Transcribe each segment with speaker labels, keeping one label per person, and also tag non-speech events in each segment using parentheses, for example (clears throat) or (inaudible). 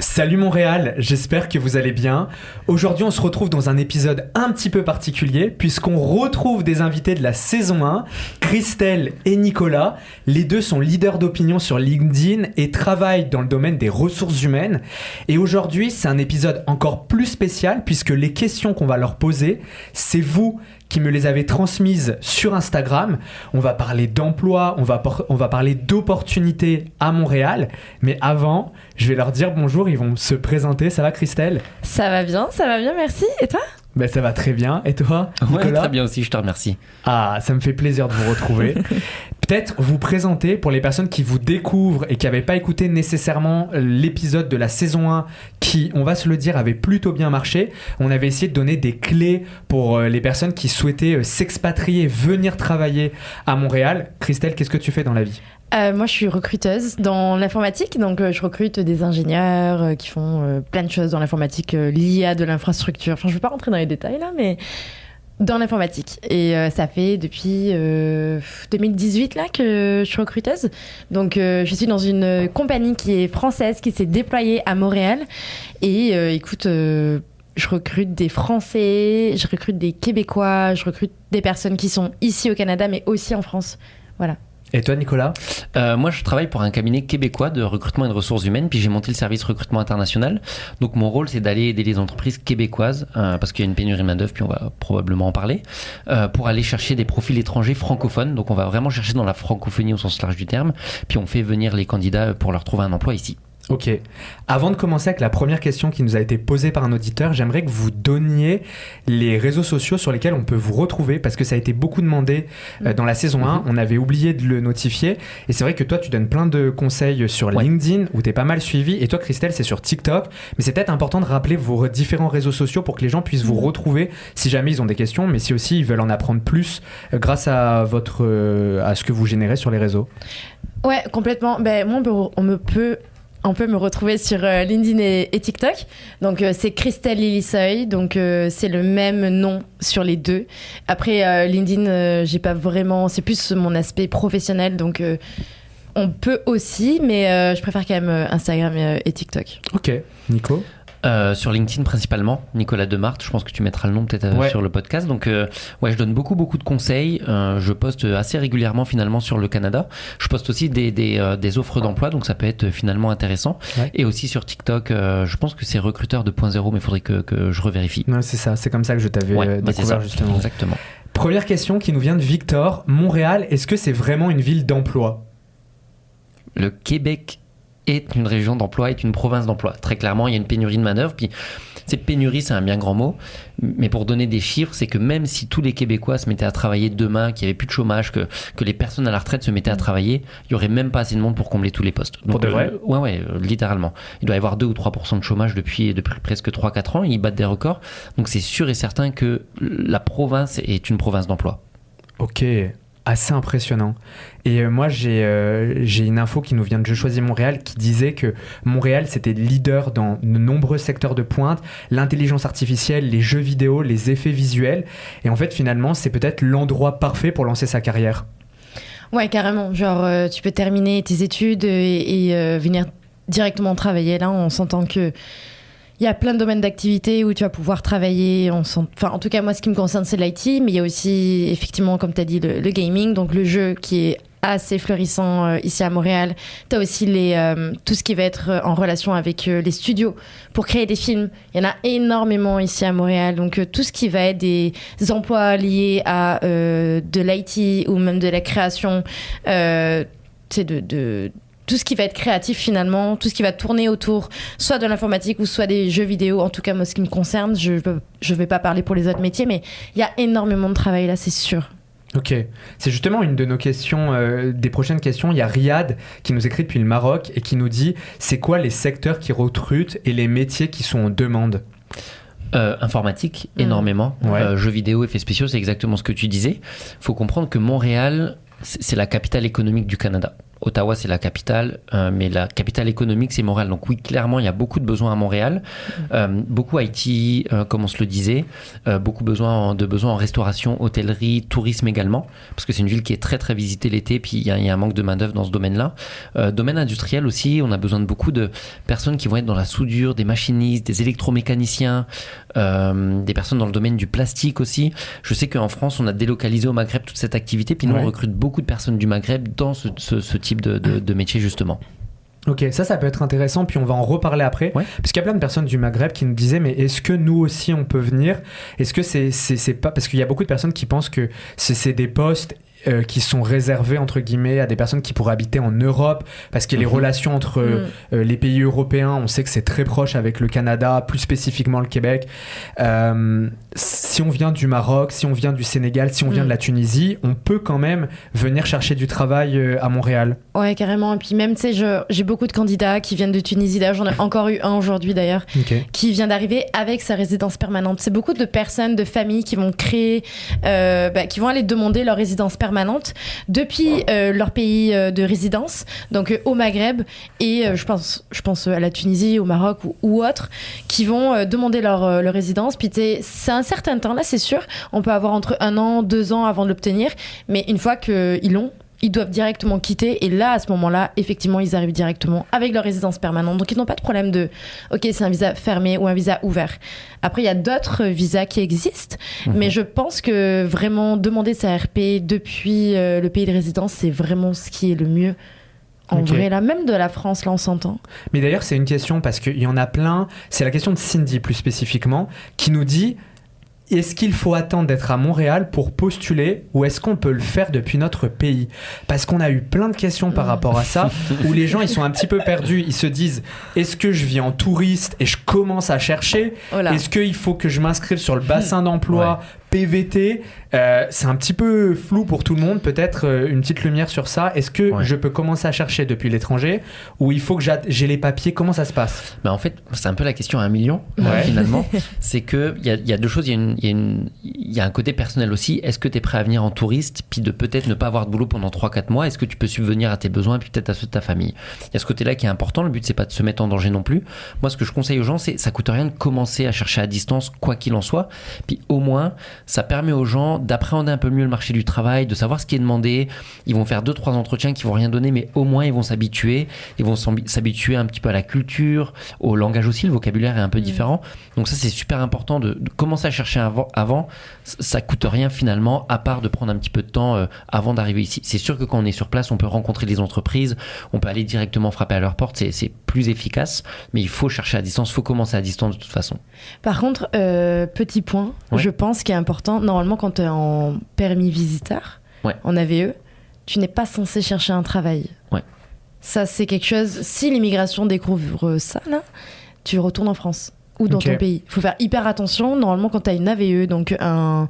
Speaker 1: Salut Montréal, j'espère que vous allez bien. Aujourd'hui, on se retrouve dans un épisode un petit peu particulier puisqu'on retrouve des invités de la saison 1, Christelle et Nicolas. Les deux sont leaders d'opinion sur LinkedIn et travaillent dans le domaine des ressources humaines. Et aujourd'hui, c'est un épisode encore plus spécial puisque les questions qu'on va leur poser, c'est vous qui me les avez transmises sur Instagram. On va parler d'emploi, on va, on va parler d'opportunités à Montréal. Mais avant, je vais leur dire bonjour, ils vont se présenter. Ça va Christelle?
Speaker 2: Ça va bien, ça va bien, merci. Et toi?
Speaker 1: Ben, ça va très bien. Et toi
Speaker 3: Ouais, très bien aussi, je te remercie.
Speaker 1: Ah, ça me fait plaisir de vous retrouver. (laughs) Peut-être vous présenter pour les personnes qui vous découvrent et qui n'avaient pas écouté nécessairement l'épisode de la saison 1 qui, on va se le dire, avait plutôt bien marché. On avait essayé de donner des clés pour euh, les personnes qui souhaitaient euh, s'expatrier, venir travailler à Montréal. Christelle, qu'est-ce que tu fais dans la vie?
Speaker 2: Euh, moi, je suis recruteuse dans l'informatique, donc je recrute des ingénieurs qui font plein de choses dans l'informatique à de l'infrastructure. Enfin, je ne vais pas rentrer dans les détails là, mais dans l'informatique. Et euh, ça fait depuis 2018 euh, là que je suis recruteuse. Donc euh, je suis dans une compagnie qui est française, qui s'est déployée à Montréal. Et écoute, je recrute des Français, je recrute des Québécois, je recrute des personnes qui sont ici au Canada, mais aussi en France. Voilà.
Speaker 1: Et toi, Nicolas
Speaker 3: euh, Moi, je travaille pour un cabinet québécois de recrutement et de ressources humaines, puis j'ai monté le service recrutement international. Donc, mon rôle, c'est d'aller aider les entreprises québécoises, euh, parce qu'il y a une pénurie de main-d'œuvre, puis on va probablement en parler, euh, pour aller chercher des profils étrangers francophones. Donc, on va vraiment chercher dans la francophonie au sens large du terme, puis on fait venir les candidats pour leur trouver un emploi ici.
Speaker 1: Ok. Avant de commencer avec la première question qui nous a été posée par un auditeur, j'aimerais que vous donniez les réseaux sociaux sur lesquels on peut vous retrouver parce que ça a été beaucoup demandé euh, dans la saison 1. Mhm. On avait oublié de le notifier. Et c'est vrai que toi, tu donnes plein de conseils sur LinkedIn où tu es pas mal suivi. Et toi, Christelle, c'est sur TikTok. Mais c'est peut-être important de rappeler vos différents réseaux sociaux pour que les gens puissent vous mhm. retrouver si jamais ils ont des questions, mais si aussi ils veulent en apprendre plus euh, grâce à, votre, euh, à ce que vous générez sur les réseaux.
Speaker 2: Ouais, complètement. Ben, moi, on me peut on peut me retrouver sur euh, LinkedIn et, TikTok. Donc euh, c'est Christelle Lilisoy, donc euh, c'est le même nom sur les deux. Après LinkedIn, j'ai pas vraiment, c'est plus mon aspect professionnel, donc on peut aussi, mais je préfère quand même Instagram et TikTok.
Speaker 1: Ok, Nico?
Speaker 3: Euh, sur LinkedIn principalement, Nicolas Demarthe. Je pense que tu mettras le nom peut-être euh, sur le podcast. Donc, euh, ouais, je donne beaucoup, beaucoup de conseils. je poste assez régulièrement finalement sur le Canada. Je poste aussi des, des, des offres d'emploi, donc ça peut être finalement intéressant. Et aussi sur TikTok, je pense que c'est recruteur de point zéro, mais il faudrait que, que, je revérifie.
Speaker 1: Ouais, c'est ça, c'est comme ça que je t'avais découvert justement.
Speaker 3: Exactement.
Speaker 1: Première question qui nous vient de Victor. Montréal, est-ce que c'est vraiment une ville d'emploi?
Speaker 3: Le Québec est une région d'emploi, est une province d'emploi. Très clairement, il y a une pénurie de main-d'œuvre. Puis, cette pénurie, c'est un bien grand mot. Mais pour donner des chiffres, c'est que même si tous les Québécois se mettaient à travailler demain, qu'il n'y avait plus de chômage, que, que les personnes à la retraite se mettaient à travailler, il y aurait même pas assez de monde pour combler tous les postes.
Speaker 1: Donc, pour de vrai
Speaker 3: euh, Ouais, ouais, euh, littéralement. Il doit y avoir 2 ou 3% de chômage depuis, depuis presque 3-4 ans. Ils battent des records. Donc, c'est sûr et certain que la province est une province d'emploi.
Speaker 1: Ok, assez impressionnant. Et euh, moi, euh, j'ai une info qui nous vient de Je choisis Montréal qui disait que Montréal, c'était leader dans de nombreux secteurs de pointe, l'intelligence artificielle, les jeux vidéo, les effets visuels. Et en fait, finalement, c'est peut-être l'endroit parfait pour lancer sa carrière.
Speaker 2: Ouais, carrément. Genre, euh, tu peux terminer tes études et, et venir directement travailler là en sentant que il y a plein de domaines d'activité où tu vas pouvoir travailler. enfin, en tout cas, moi, ce qui me concerne, c'est l'IT, mais il y a aussi, effectivement, comme tu as dit, le, gaming, donc le jeu qui est assez florissant euh, ici à Montréal. Tu as aussi les, euh, tout ce qui va être euh, en relation avec les studios pour créer des films. Il y en a énormément ici à Montréal. Donc tout ce qui va être des emplois liés à de l'IT ou même de la création, c'est de, de tout ce qui va être créatif finalement, tout ce qui va tourner autour soit de l'informatique ou soit des jeux vidéo. En tout cas, moi, ce qui me concerne, je ne vais pas parler pour les autres métiers, mais il y a énormément de travail là, c'est sûr.
Speaker 1: Ok, c'est justement une de nos questions, euh, des prochaines questions. Il y a Riyad qui nous écrit depuis le Maroc et qui nous dit c'est quoi les secteurs qui recrutent et les métiers qui sont en demande?
Speaker 3: Euh, informatique, mmh. énormément. Euh, jeux vidéo, effets spéciaux, c'est exactement ce que tu disais. Il faut comprendre que Montréal, c'est la capitale économique du Canada. Ottawa, c'est la capitale, euh, mais la capitale économique, c'est Montréal. Donc oui, clairement, il y a beaucoup de besoins à Montréal, euh, beaucoup IT, euh, comme on se le disait, euh, beaucoup besoin de besoins en restauration, hôtellerie, tourisme également, parce que c'est une ville qui est très très visitée l'été, puis il y, a- il y a un manque de main d'œuvre dans ce domaine-là. Domaine industriel aussi, on a besoin de beaucoup de personnes qui vont être dans la soudure, des machinistes, des électromécaniciens, des personnes dans le domaine du plastique aussi. Je sais qu'en France, on a délocalisé au Maghreb toute cette activité, puis nous
Speaker 1: Ouais.
Speaker 3: on recrute beaucoup de personnes du Maghreb dans ce, ce- ce type de, de- de métier justement.
Speaker 1: Ok, ça, ça peut être intéressant, puis on va en reparler après.
Speaker 3: Ouais.
Speaker 1: Parce qu'il y a plein de personnes du Maghreb qui nous disaient, mais est-ce que nous aussi on peut venir? Est-ce que c'est c'est c'est pas. Parce qu'il y a beaucoup de personnes qui pensent que c'est c'est des postes. Euh, qui sont réservés entre guillemets à des personnes qui pourraient habiter en Europe parce que les
Speaker 3: Mhm.
Speaker 1: relations entre euh,
Speaker 2: Mm.
Speaker 1: euh, les pays européens on sait que c'est très proche avec le Canada plus spécifiquement le Québec Euh, si on vient du Maroc si on vient du Sénégal si on vient de la Tunisie on peut quand même venir chercher du travail euh, à Montréal
Speaker 2: Ouais, carrément. Et puis même, tu sais, j'ai beaucoup de candidats qui viennent de Tunisie. D'ailleurs, j'en ai encore eu un aujourd'hui, d'ailleurs, qui vient d'arriver avec sa résidence permanente. C'est beaucoup de personnes, de familles qui vont créer, euh, bah, qui vont aller demander leur résidence permanente depuis euh, leur pays euh, de résidence, donc euh, au Maghreb et je pense, à la Tunisie, au Maroc ou, ou autres, qui vont demander leur, leur résidence. Puis c'est un certain temps là, c'est sûr. On peut avoir entre un an, deux ans avant de l'obtenir, mais une fois qu'ils l'ont. Ils doivent directement quitter et là, à ce moment-là, effectivement, ils arrivent directement avec leur résidence permanente. Donc, ils n'ont pas de problème de, ok, c'est un visa fermé ou un visa ouvert. Après, il y a d'autres visas qui existent,
Speaker 3: Mhm.
Speaker 2: mais je pense que vraiment demander sa RP depuis euh, le pays de résidence, c'est vraiment ce qui est le mieux. En
Speaker 1: Ok.
Speaker 2: vrai, là, même de la France, là, on s'entend.
Speaker 1: Mais d'ailleurs, c'est une question parce qu'il y en a plein. C'est la question de Cindy plus spécifiquement qui nous dit est-ce qu'il faut attendre d'être à Montréal pour postuler ou est-ce qu'on peut le faire depuis notre pays? Parce qu'on a eu plein de questions par rapport à ça (laughs) où les gens ils sont un petit peu perdus. Ils se disent est-ce que je vis en touriste et je commence à chercher?
Speaker 2: Voilà.
Speaker 1: Est-ce qu'il faut que je m'inscrive sur le bassin d'emploi PVT Euh, C'est un petit peu flou pour tout le monde. Peut-être euh, une petite lumière sur ça. Est-ce que
Speaker 3: Ouais.
Speaker 1: je peux commencer à chercher depuis l'étranger ou il faut que j'a- j'ai les papiers? Comment ça se passe?
Speaker 3: Mais en fait, c'est un peu la question à un million,
Speaker 1: Ouais.
Speaker 3: euh, finalement. (laughs) c'est que il y a, y a deux choses. Y, y il y a un côté personnel aussi. Est-ce que tu es prêt à venir en touriste, puis de peut-être ne pas avoir de boulot pendant 3-4 mois? Est-ce que tu peux subvenir à tes besoins, puis peut-être à ceux de ta famille? Il y a ce côté-là qui est important. Le but, c'est pas de se mettre en danger non plus. Moi, ce que je conseille aux gens, c'est ça coûte rien de commencer à chercher à distance, quoi qu'il en soit. Puis au moins, ça permet aux gens d'appréhender un peu mieux le marché du travail, de savoir ce qui est demandé. Ils vont faire deux trois entretiens qui vont rien donner, mais au moins ils vont s'habituer. Ils vont s'habituer un petit peu à la culture, au langage aussi. Le vocabulaire est un peu
Speaker 2: Mm.
Speaker 3: différent. Donc ça, c'est super important de, de commencer à chercher avant. avant. Ça coûte rien finalement, à part de prendre un petit peu de temps euh, avant d'arriver ici. C'est sûr que quand on est sur place, on peut rencontrer les entreprises, on peut aller directement frapper à leur porte. C'est- plus efficace, mais il faut chercher à distance. Il faut commencer à distance de toute façon.
Speaker 2: Par contre, euh, petit point,
Speaker 3: Ouais.
Speaker 2: je pense qu'il est important, normalement, quand tu es en permis visiteur,
Speaker 3: Ouais.
Speaker 2: en AVE, tu n'es pas censé chercher un travail.
Speaker 3: Ouais.
Speaker 2: Ça, c'est quelque chose. Si l'immigration découvre ça, là, tu retournes en France ou dans ton pays. Il faut faire hyper attention. Normalement, quand tu as une AVE, donc un,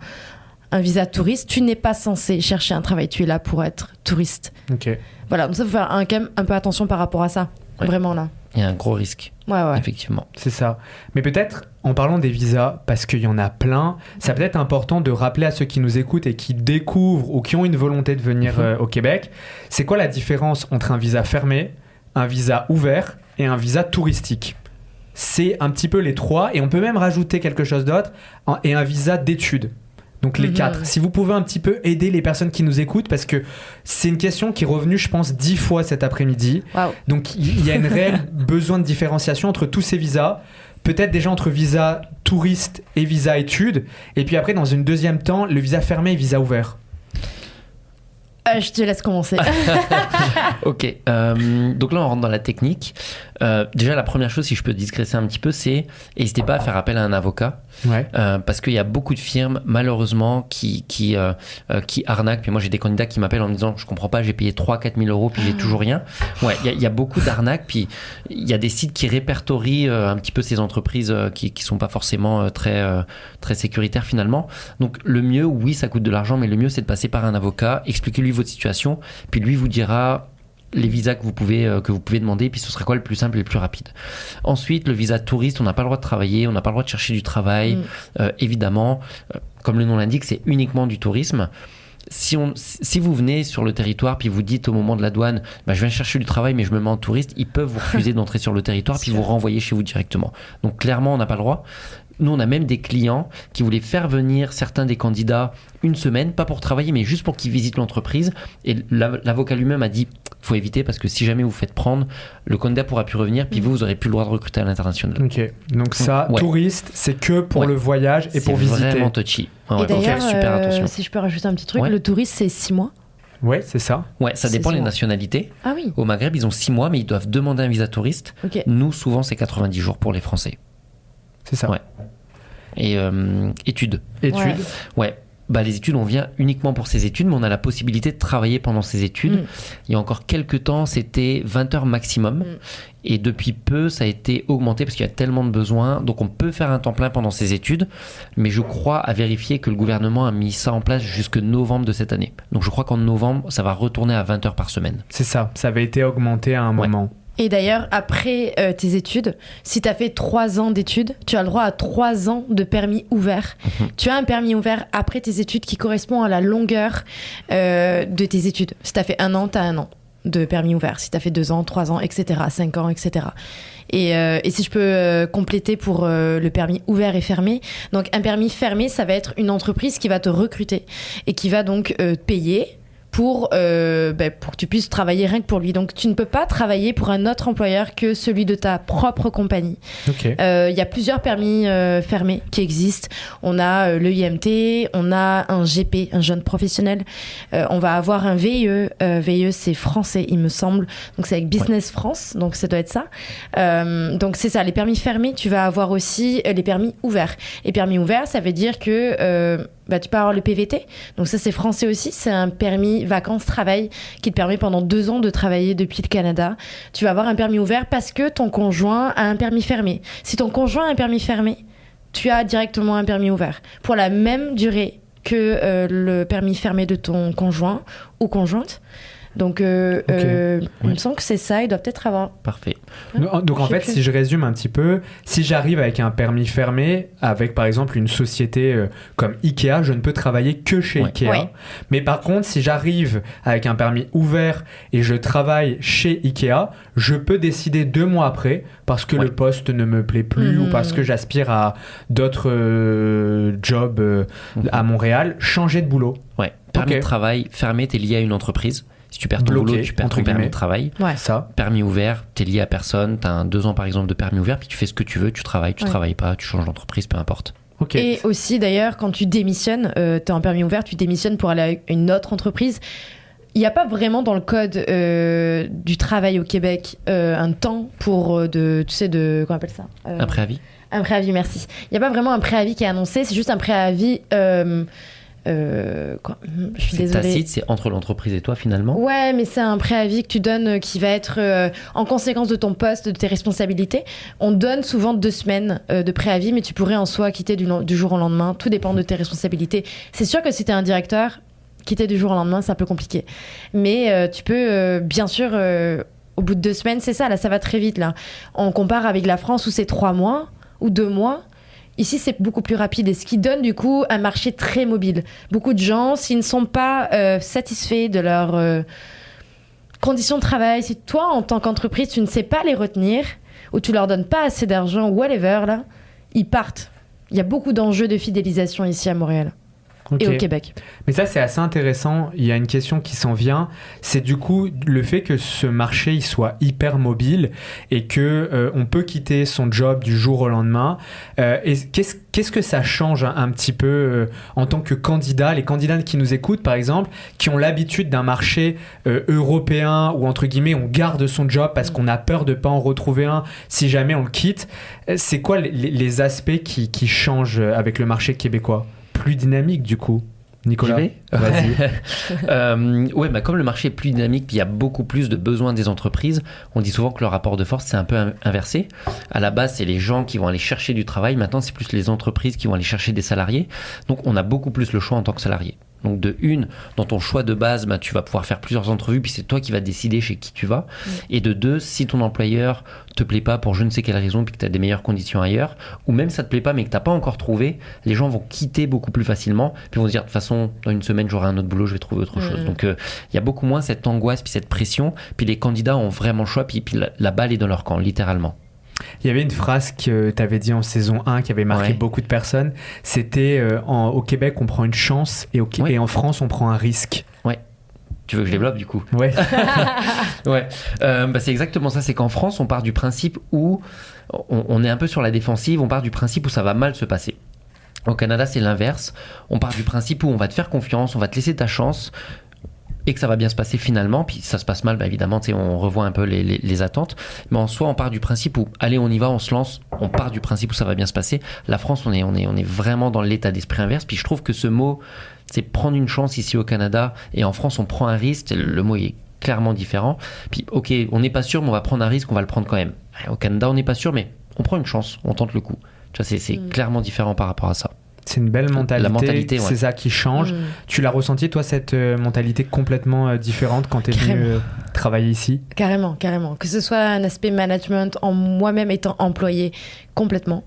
Speaker 2: un visa touriste, tu n'es pas censé chercher un travail. Tu es là pour être touriste.
Speaker 1: Ok.
Speaker 2: Voilà, donc ça, faut faire un, quand même un peu attention par rapport à ça.
Speaker 3: Ouais.
Speaker 2: Vraiment, là.
Speaker 3: Il y a un gros risque,
Speaker 2: Ouais, ouais.
Speaker 3: effectivement.
Speaker 1: C'est ça. Mais peut-être, en parlant des visas, parce qu'il y en a plein, ça peut être important de rappeler à ceux qui nous écoutent et qui découvrent ou qui ont une volonté de venir
Speaker 3: Mhm.
Speaker 1: euh, au Québec, c'est quoi la différence entre un visa fermé, un visa ouvert et un visa touristique? C'est un petit peu les trois, et on peut même rajouter quelque chose d'autre, et un visa d'études. Donc les
Speaker 2: Mhm.
Speaker 1: quatre. Si vous pouvez un petit peu aider les personnes qui nous écoutent, parce que c'est une question qui est revenue, je pense, dix fois cet après-midi. Donc il y a une réelle (laughs) besoin de différenciation entre tous ces visas. Peut-être déjà entre visa touriste et visa études. Et puis après, dans une deuxième temps, le visa fermé et visa ouvert.
Speaker 2: Euh, je te laisse commencer. (laughs)
Speaker 3: Ok, euh, donc là on rentre dans la technique. Euh, déjà la première chose, si je peux discréter un petit peu, c'est n'hésitez pas à faire appel à un avocat.
Speaker 1: Ouais.
Speaker 3: Euh, parce qu'il y a beaucoup de firmes, malheureusement, qui, qui, euh, euh, qui arnaquent. Puis moi, j'ai des candidats qui m'appellent en me disant Je comprends pas, j'ai payé 3-4 000 euros, puis j'ai toujours rien. Ouais, il y a- il y, a beaucoup d'arnaques. Puis il y a des sites qui répertorient euh, un petit peu ces entreprises euh, qui, qui sont pas forcément euh, très, euh, très sécuritaires finalement. Donc le mieux, oui, ça coûte de l'argent, mais le mieux, c'est de passer par un avocat, expliquez-lui votre situation, puis lui vous dira les visas que vous pouvez euh, que vous pouvez demander puis ce sera quoi le plus simple et le plus rapide ensuite le visa touriste on n'a pas le droit de travailler on n'a pas le droit de chercher du travail
Speaker 2: Mm.
Speaker 3: euh, évidemment, euh, comme le nom l'indique, c'est uniquement du tourisme. si, on, si vous venez sur le territoire, puis vous dites au moment de la douane, bah, je viens chercher du travail, mais je me mets en touriste, ils peuvent vous refuser (laughs) d'entrer sur le territoire, puis vous renvoyer chez vous directement. Donc clairement, on n'a pas le droit. Nous, on a même des clients qui voulaient faire venir certains des candidats une semaine, pas pour travailler, mais juste pour qu'ils visitent l'entreprise. Et l'avocat lui-même a dit faut éviter parce que si jamais vous faites prendre, le candidat pourra plus revenir, puis vous, vous aurez plus le droit de recruter à l'international.
Speaker 1: Ok, donc ça, touriste, c'est que pour le voyage et pour visiter.
Speaker 3: C'est vraiment touchy.
Speaker 2: et d'ailleurs, super euh, attention. si je peux rajouter un petit truc, le touriste, c'est 6 mois.
Speaker 1: Oui, c'est ça.
Speaker 3: Ouais, ça dépend des nationalités.
Speaker 2: Ah oui.
Speaker 3: Au Maghreb, ils ont 6 mois, mais ils doivent demander un visa touriste. Nous, souvent, c'est 90 jours pour les Français.
Speaker 1: C'est ça.
Speaker 3: Ouais. Et euh, études.
Speaker 1: Études.
Speaker 3: Ouais. Bah, les études, on vient uniquement pour ces études, mais on a la possibilité de travailler pendant ces études. Mm. Il y a encore quelques temps, c'était 20 heures maximum. Mm. Et depuis peu, ça a été augmenté parce qu'il y a tellement de besoins. Donc on peut faire un temps plein pendant ces études. Mais je crois à vérifier que le gouvernement a mis ça en place jusque novembre de cette année. Donc je crois qu'en novembre, ça va retourner à 20 heures par semaine.
Speaker 1: C'est ça, ça avait été augmenté à un moment.
Speaker 2: Et d'ailleurs, après euh, tes études, si tu as fait trois ans d'études, tu as le droit à trois ans de permis ouvert. Mhm. Tu as un permis ouvert après tes études qui correspond à la longueur euh, de tes études. Si tu as fait un an, tu as un an de permis ouvert. Si tu as fait deux ans, trois ans, etc., cinq ans, etc. Et, euh, et, si je peux compléter pour le permis ouvert et fermé, donc un permis fermé, ça va être une entreprise qui va te recruter et qui va donc payer pour, euh, ben, pour que tu puisses travailler rien que pour lui. Donc tu ne peux pas travailler pour un autre employeur que celui de ta propre compagnie. Il euh, y a plusieurs permis euh, fermés qui existent. On a le IMT, on a un GP, un jeune professionnel. on va avoir un VIE. VIE c'est français, il me semble. Donc c'est avec Business France, donc ça doit être ça. donc c'est ça, les permis fermés. Tu vas avoir aussi les permis ouverts. Et permis ouverts, ça veut dire que bah, tu peux avoir le PVT. Donc ça, c'est français aussi. C'est un permis vacances-travail qui te permet pendant deux ans de travailler depuis le Canada. Tu vas avoir un permis ouvert parce que ton conjoint a un permis fermé. Si ton conjoint a un permis fermé, tu as directement un permis ouvert pour la même durée que euh, le permis fermé de ton conjoint ou conjointe. Donc, euh, euh, il me semble que c'est ça, il doit peut-être avoir.
Speaker 3: Parfait.
Speaker 1: Donc, en fait, si je résume un petit peu, si j'arrive avec un permis fermé, avec par exemple une société euh, comme Ikea, je ne peux travailler que chez Ikea. Mais par contre, si j'arrive avec un permis ouvert et je travaille chez Ikea, je peux décider deux mois après, parce que le poste ne me plaît plus ou parce que j'aspire à d'autres jobs mhm. à Montréal, changer de boulot.
Speaker 3: Ouais. Permis de travail fermé, tu es lié à une entreprise. Si tu perds ton boulot, tu perds ton permis de travail.
Speaker 1: Ça.
Speaker 3: Permis ouvert, tu es lié à personne, tu as deux ans par exemple de permis ouvert, puis tu fais ce que tu veux, tu travailles, tu travailles pas, tu changes d'entreprise, peu importe.
Speaker 2: Et aussi d'ailleurs, quand tu démissionnes, euh, tu as un permis ouvert, tu démissionnes pour aller à une autre entreprise. Il n'y a pas vraiment dans le code euh, du travail au Québec euh, un temps pour de, tu sais, de, comment on appelle ça
Speaker 3: Un préavis
Speaker 2: Un préavis, merci. Il n'y a pas vraiment un préavis qui est annoncé, c'est juste un préavis
Speaker 3: euh, je suis désolée. Tacite, c'est entre l'entreprise et toi finalement.
Speaker 2: Ouais, mais c'est un préavis que tu donnes euh, qui va être euh, en conséquence de ton poste, de tes responsabilités. On donne souvent deux semaines de préavis, mais tu pourrais en soi quitter du, jour au lendemain. Tout dépend de tes responsabilités. C'est sûr que si tu es un directeur, quitter du jour au lendemain, c'est un peu compliqué. Mais tu peux, bien sûr, au bout de deux semaines, c'est ça, là, ça va très vite. Là. On compare avec la France où c'est trois mois ou deux mois. Ici, c'est beaucoup plus rapide et ce qui donne du coup un marché très mobile. Beaucoup de gens, s'ils ne sont pas euh, satisfaits de leurs euh, conditions de travail, si toi, en tant qu'entreprise, tu ne sais pas les retenir ou tu leur donnes pas assez d'argent, whatever, là, ils partent. Il y a beaucoup d'enjeux de fidélisation ici à Montréal et au Québec.
Speaker 1: Mais ça, c'est assez intéressant. Il y a une question qui s'en vient. C'est du coup le fait que ce marché il soit hyper mobile et que euh, on peut quitter son job du jour au lendemain. Euh, et qu'est-ce qu'est-ce que ça change un, petit peu euh, en tant que candidat? Les candidats qui nous écoutent, par exemple, qui ont l'habitude d'un marché européen où entre guillemets on garde son job parce qu'on a peur de pas en retrouver un si jamais on le quitte. C'est quoi les, les aspects qui, qui changent avec le marché québécois? Plus dynamique du coup. Nicolas,
Speaker 3: vas-y. (laughs) euh, ouais, bah comme le marché est plus dynamique, puis il y a beaucoup plus de besoins des entreprises, on dit souvent que le rapport de force c'est un peu inversé. À la base, c'est les gens qui vont aller chercher du travail. Maintenant, c'est plus les entreprises qui vont aller chercher des salariés. Donc, on a beaucoup plus le choix en tant que salarié. Donc de une, dans ton choix de base, bah, tu vas pouvoir faire plusieurs entrevues, puis c'est toi qui vas décider chez qui tu vas. Et de deux, si ton employeur te plaît pas pour je ne sais quelle raison, puis que tu as des meilleures conditions ailleurs, ou même ça te plaît pas mais que t'as pas encore trouvé, les gens vont quitter beaucoup plus facilement, puis vont se dire de toute façon, dans une semaine j'aurai un autre boulot, je vais trouver autre chose. Donc euh, il y a beaucoup moins cette angoisse, puis cette pression, puis les candidats ont vraiment le choix, puis, puis la, la balle est dans leur camp, littéralement.
Speaker 1: Il y avait une phrase que tu avais dit en saison 1 qui avait marqué
Speaker 3: Ouais.
Speaker 1: beaucoup de personnes. C'était euh, en- au Québec, on prend une chance et, au, Qué-
Speaker 3: Ouais.
Speaker 1: et en France, on prend un risque.
Speaker 3: Tu veux que je développe du coup?
Speaker 1: Ouais. (laughs)
Speaker 3: Ouais, Euh, bah, c'est exactement ça. C'est qu'en France, on part du principe où on, on est un peu sur la défensive, on part du principe où ça va mal se passer. Au Canada, c'est l'inverse. On part du principe où on va te faire confiance, on va te laisser ta chance et que ça va bien se passer finalement. Puis ça se passe mal, bah, évidemment, on revoit un peu les, les- les attentes. Mais en soi, on part du principe où, allez, on y va, on se lance. On part du principe où ça va bien se passer. La France, on est, on est, on est vraiment dans l'état d'esprit inverse. Puis je trouve que ce mot, c'est prendre une chance ici au Canada et en France, on prend un risque. Le mot est clairement différent. Puis, ok, on n'est pas sûr, mais on va prendre un risque, on va le prendre quand même. Au Canada, on n'est pas sûr, mais on prend une chance, on tente le coup. Tu vois, c'est c'est
Speaker 2: Mm.
Speaker 3: clairement différent par rapport à ça.
Speaker 1: C'est une belle mentalité.
Speaker 3: mentalité, ouais.
Speaker 1: C'est ça qui change.
Speaker 2: Mm.
Speaker 1: Tu l'as ressenti, toi, cette euh, mentalité complètement euh, différente quand tu es venu
Speaker 2: Carrément.
Speaker 1: euh, travailler ici?
Speaker 2: Carrément, carrément. Que ce soit un aspect management en moi-même étant employé complètement,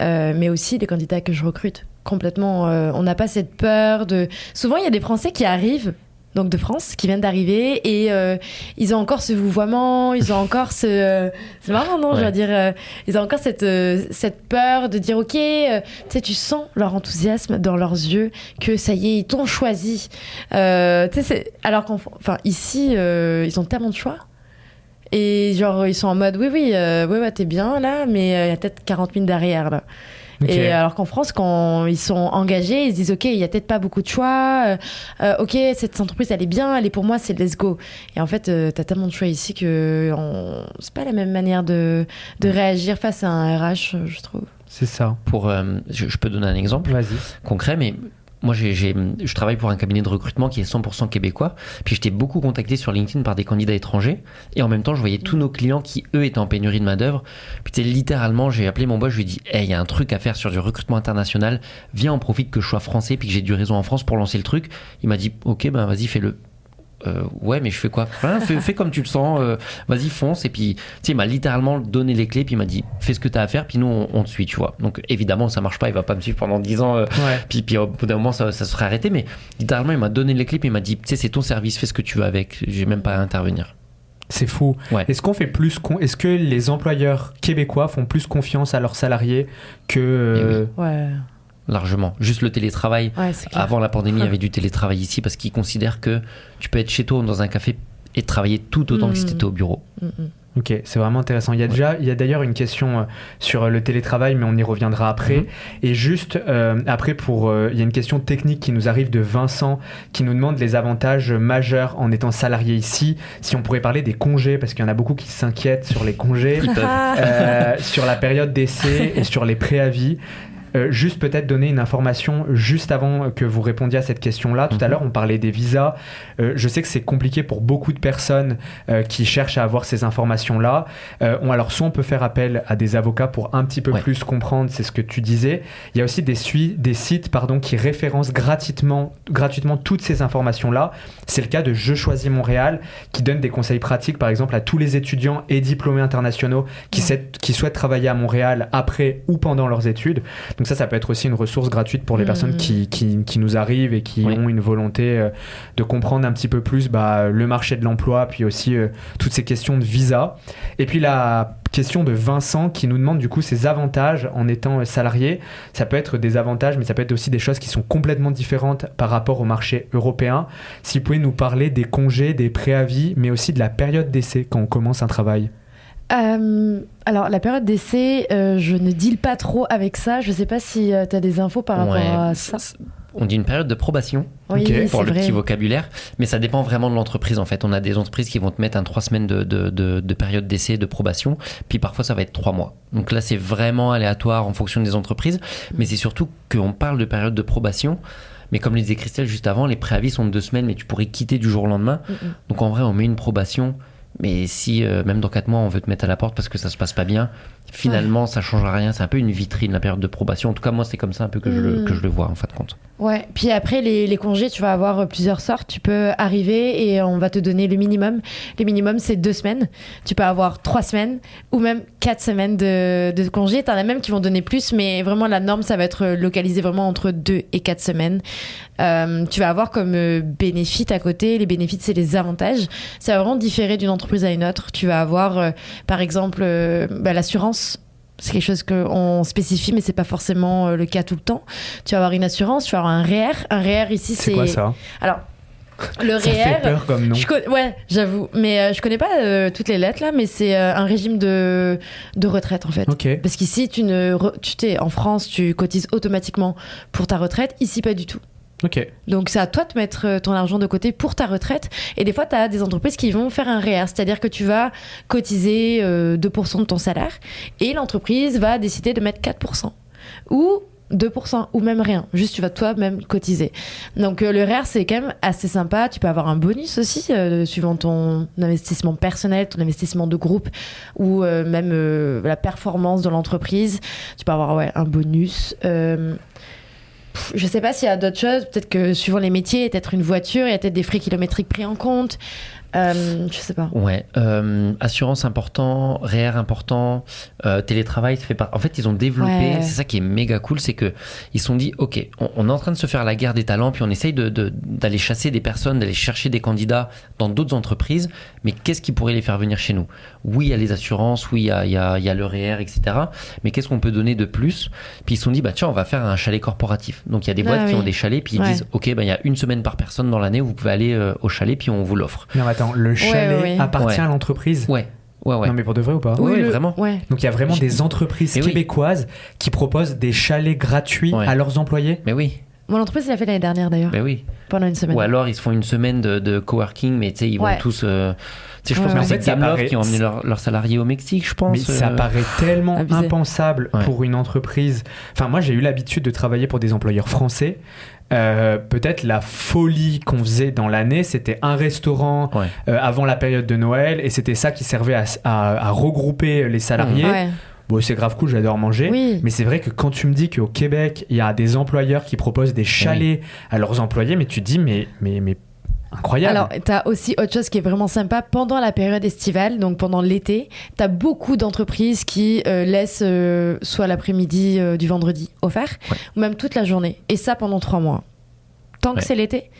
Speaker 2: euh, mais aussi les candidats que je recrute complètement. euh, on n'a pas cette peur de. Souvent, il y a des Français qui arrivent. Donc de France, qui viennent d'arriver et euh, ils ont encore ce vouvoiement, ils ont encore ce, euh, c'est marrant non, je veux dire, euh, ils ont encore cette cette peur de dire ok, tu sais, tu sens leur enthousiasme dans leurs yeux que ça y est, ils t'ont choisi. Tu sais, c'est- alors qu'en, enfin ici, ils ont tellement de choix. Et genre, ils sont en mode, oui, oui, ouais, ouais, t'es bien là, mais il y a peut-être 40 000 derrière là. Et alors qu'en France, quand ils sont engagés, ils se disent, ok, il y a peut-être pas beaucoup de choix, euh, euh, ok, cette entreprise, elle est bien, elle est pour moi, c'est let's go. Et en fait, euh, t'as tellement de choix ici que on... c'est pas la même manière de, de réagir face à un RH, je trouve.
Speaker 1: C'est ça.
Speaker 3: Pour, euh, je, je peux donner un exemple concret, mais moi, je travaille pour un cabinet de recrutement qui est 100% québécois. Puis j'étais beaucoup contacté sur LinkedIn par des candidats étrangers. Et en même temps, je voyais tous nos clients qui, eux, étaient en pénurie de main-d'œuvre. Puis tu sais, littéralement, j'ai appelé mon boss, je lui ai dit Hey, il y a un truc à faire sur du recrutement international. Viens, on profite que je sois français puis que j'ai du réseau en France pour lancer le truc. Il m'a dit Ok, ben vas-y, fais-le. Euh, ouais, mais je fais quoi? Fais, fais comme tu le sens, euh, vas-y, fonce. Et puis, tu sais, il m'a littéralement donné les clés, puis il m'a dit Fais ce que tu as à faire, puis nous, on, on te suit, tu vois. Donc, évidemment, ça marche pas, il va pas me suivre pendant 10 ans. euh,
Speaker 1: Ouais.
Speaker 3: puis, puis au bout d'un moment, ça, ça serait arrêté. Mais littéralement, il m'a donné les clés, puis il m'a dit, tu sais, c'est ton service, fais ce que tu veux avec. J'ai même pas à intervenir.
Speaker 1: C'est fou.
Speaker 3: Ouais.
Speaker 1: Est-ce qu'on fait plus con- Est-ce que les employeurs québécois font plus confiance à leurs salariés que
Speaker 2: Ouais,
Speaker 3: Largement. Juste le télétravail.
Speaker 2: ouais.
Speaker 3: Avant la pandémie, il y avait du télétravail ici parce qu'ils considèrent que tu peux être chez toi ou dans un café et travailler tout autant que si
Speaker 2: Mhm.
Speaker 3: tu étais au bureau.
Speaker 2: Mm, mm.
Speaker 1: Ok, c'est vraiment intéressant. Il y a déjà, il y a d'ailleurs une question euh, sur le télétravail, mais on y reviendra après.
Speaker 3: Mhm.
Speaker 1: Et juste euh, après, pour, euh, il y a une question technique qui nous arrive de Vincent, qui nous demande les avantages majeurs en étant salarié ici. Si on pourrait parler des congés, parce qu'il y en a beaucoup qui s'inquiètent sur les congés, euh, sur la période d'essai et sur les préavis. Euh, juste peut-être donner une information juste avant que vous répondiez à cette question-là. Tout à
Speaker 3: Mhm.
Speaker 1: l'heure, on parlait des visas. Euh, je sais que c'est compliqué pour beaucoup de personnes euh, qui cherchent à avoir ces informations-là. On, alors, soit on peut faire appel à des avocats pour un petit peu
Speaker 3: Ouais.
Speaker 1: plus comprendre, c'est ce que tu disais. Il y a aussi des, sites pardon, qui référencent gratuitement, gratuitement toutes ces informations-là. C'est le cas de Je choisis Montréal, qui donne des conseils pratiques, par exemple, à tous les étudiants et diplômés internationaux qui,
Speaker 2: Ouais.
Speaker 1: s'est- qui souhaitent travailler à Montréal après ou pendant leurs études. Donc ça, ça peut être aussi une ressource gratuite pour les personnes qui, qui, qui nous arrivent et qui
Speaker 3: Oui.
Speaker 1: ont une volonté euh, de comprendre un petit peu plus bah, le marché de l'emploi, puis aussi euh, toutes ces questions de visa. Et puis la question de Vincent qui nous demande du coup ses avantages en étant euh, salarié. Ça peut être des avantages, mais ça peut être aussi des choses qui sont complètement différentes par rapport au marché européen. Si vous pouvez nous parler des congés, des préavis, mais aussi de la période d'essai quand on commence un travail.
Speaker 2: Euh, alors, la période d'essai, euh, je ne deal pas trop avec ça. Je sais pas si tu as des infos par rapport
Speaker 3: Ouais.
Speaker 2: à ça.
Speaker 3: On dit une période de probation
Speaker 2: Oui,
Speaker 3: pour le
Speaker 2: vrai.
Speaker 3: petit vocabulaire, mais ça dépend vraiment de l'entreprise en fait. On a des entreprises qui vont te mettre un trois semaines de, de, de, de période d'essai, de probation, puis parfois ça va être trois mois. Donc là c'est vraiment aléatoire en fonction des entreprises, mais c'est surtout qu'on parle de période de probation. Mais comme le disait Christelle juste avant, les préavis sont de deux semaines, mais tu pourrais quitter du jour au lendemain.
Speaker 2: Mm, mm.
Speaker 3: Donc en vrai, on met une probation. Mais si euh, même dans 4 mois on veut te mettre à la porte parce que ça se passe pas bien, finalement ça changera rien. C'est un peu une vitrine la période de probation. En tout cas moi c'est comme ça un peu que, je, le,
Speaker 2: Mm.
Speaker 3: que je le vois en fin de compte.
Speaker 2: Ouais, puis après les, les congés, tu vas avoir euh, plusieurs sortes. Tu peux arriver et on va te donner le minimum. Le minimum, c'est deux semaines. Tu peux avoir trois semaines ou même quatre semaines de, de congés. T'en as même qui vont donner plus, mais vraiment la norme, ça va être localisé vraiment entre deux et quatre semaines. Euh, tu vas avoir comme euh, bénéfice à côté, les bénéfices, c'est les avantages. Ça va vraiment différer d'une entreprise à une autre. Tu vas avoir, euh, par exemple, euh, bah, l'assurance c'est quelque chose qu'on spécifie, mais c'est pas forcément euh, le cas tout le temps. Tu vas avoir une assurance, tu vas avoir un REER. Un REER ici, c'est.
Speaker 1: C'est quoi ça?
Speaker 2: Alors, le
Speaker 1: Ça fait peur comme nom.
Speaker 2: Je con- Ouais, j'avoue. Mais euh, je connais pas euh, toutes les lettres là, mais c'est euh, un régime de, de retraite en fait. Parce qu'ici, tu ne, re- tu t'es en France, tu cotises automatiquement pour ta retraite. Ici, pas du tout. Donc c'est à toi de mettre euh, ton argent de côté pour ta retraite. Et des fois, tu as des entreprises qui vont faire un REER, c'est-à-dire que tu vas cotiser euh, 2% de ton salaire et l'entreprise va décider de mettre 4%. Ou 2% ou même rien, juste tu vas toi-même cotiser. Donc euh, le REER c'est quand même assez sympa, tu peux avoir un bonus aussi euh, suivant ton investissement personnel, ton investissement de groupe ou même la performance de l'entreprise. Tu peux avoir ouais, un bonus. Je sais pas s'il y a d'autres choses, peut-être que suivant les métiers, peut-être une voiture, il y a peut-être des frais kilométriques pris en compte. Euh, je sais pas.
Speaker 3: Ouais, euh, assurance important, REER important, euh, télétravail, ça fait pas. En fait, ils ont développé.
Speaker 2: Ouais.
Speaker 3: C'est ça qui est méga cool, c'est que ils se sont dit, ok, on, on est en train de se faire la guerre des talents, puis on essaye de- de- d'aller chasser des personnes, d'aller chercher des candidats dans d'autres entreprises. Mais qu'est-ce qui pourrait les faire venir chez nous? Oui, il y a les assurances, oui, il y a, il y a- il y a le REER, etc. Mais qu'est-ce qu'on peut donner de plus? Puis ils se sont dit, bah tiens, on va faire un chalet corporatif. Donc il y a des
Speaker 2: Ah
Speaker 3: boîtes qui
Speaker 2: oui.
Speaker 3: ont des chalets, puis ils
Speaker 2: Ouais.
Speaker 3: disent, ok, bah il y a une semaine par personne dans l'année où vous pouvez aller euh, au chalet, puis on vous l'offre.
Speaker 1: Attends, le chalet
Speaker 2: ouais, ouais.
Speaker 1: appartient
Speaker 3: Ouais.
Speaker 1: à l'entreprise
Speaker 3: Ouais, ouais, ouais.
Speaker 1: Non, mais pour de vrai ou pas
Speaker 3: Oui,
Speaker 2: le-
Speaker 3: vraiment.
Speaker 2: Ouais.
Speaker 1: Donc il y a vraiment des entreprises
Speaker 3: Mais oui.
Speaker 1: québécoises qui proposent des chalets gratuits
Speaker 3: Ouais.
Speaker 1: à leurs employés.
Speaker 3: Mais oui,
Speaker 2: Mon entreprise l'a fait l'année dernière d'ailleurs,
Speaker 3: mais oui.
Speaker 2: pendant une semaine.
Speaker 3: Ou alors ils se font une semaine de, de coworking, mais tu sais, ils vont tous. euh, Tu sais, je pense
Speaker 2: Ouais,
Speaker 3: que c'est
Speaker 1: En fait, ça
Speaker 3: Gameloft
Speaker 1: paraît-
Speaker 3: qui ont emmené leurs salariés au Mexique, je pense.
Speaker 1: Mais ça
Speaker 3: euh,
Speaker 1: paraît tellement
Speaker 2: Abusé.
Speaker 1: impensable
Speaker 3: Ouais.
Speaker 1: pour une entreprise. Enfin, moi, j'ai eu l'habitude de travailler pour des employeurs français. Euh, Peut-être la folie qu'on faisait dans l'année, c'était un restaurant
Speaker 3: Ouais.
Speaker 1: euh, avant la période de Noël et c'était ça qui servait à, à- à regrouper les salariés.
Speaker 2: Ouais.
Speaker 1: Bon, c'est grave cool, j'adore manger.
Speaker 2: Oui.
Speaker 1: Mais c'est vrai que quand tu me dis qu'au Québec, il y a des employeurs qui proposent des chalets à leurs employés, mais tu te dis, mais, mais, mais incroyable.
Speaker 2: Alors, tu as aussi autre chose qui est vraiment sympa pendant la période estivale, donc pendant l'été, tu as beaucoup d'entreprises qui euh, laissent euh, soit l'après-midi euh, du vendredi offert,
Speaker 3: Ouais.
Speaker 2: ou même toute la journée. Et ça pendant trois mois. Tant que c'est l'été,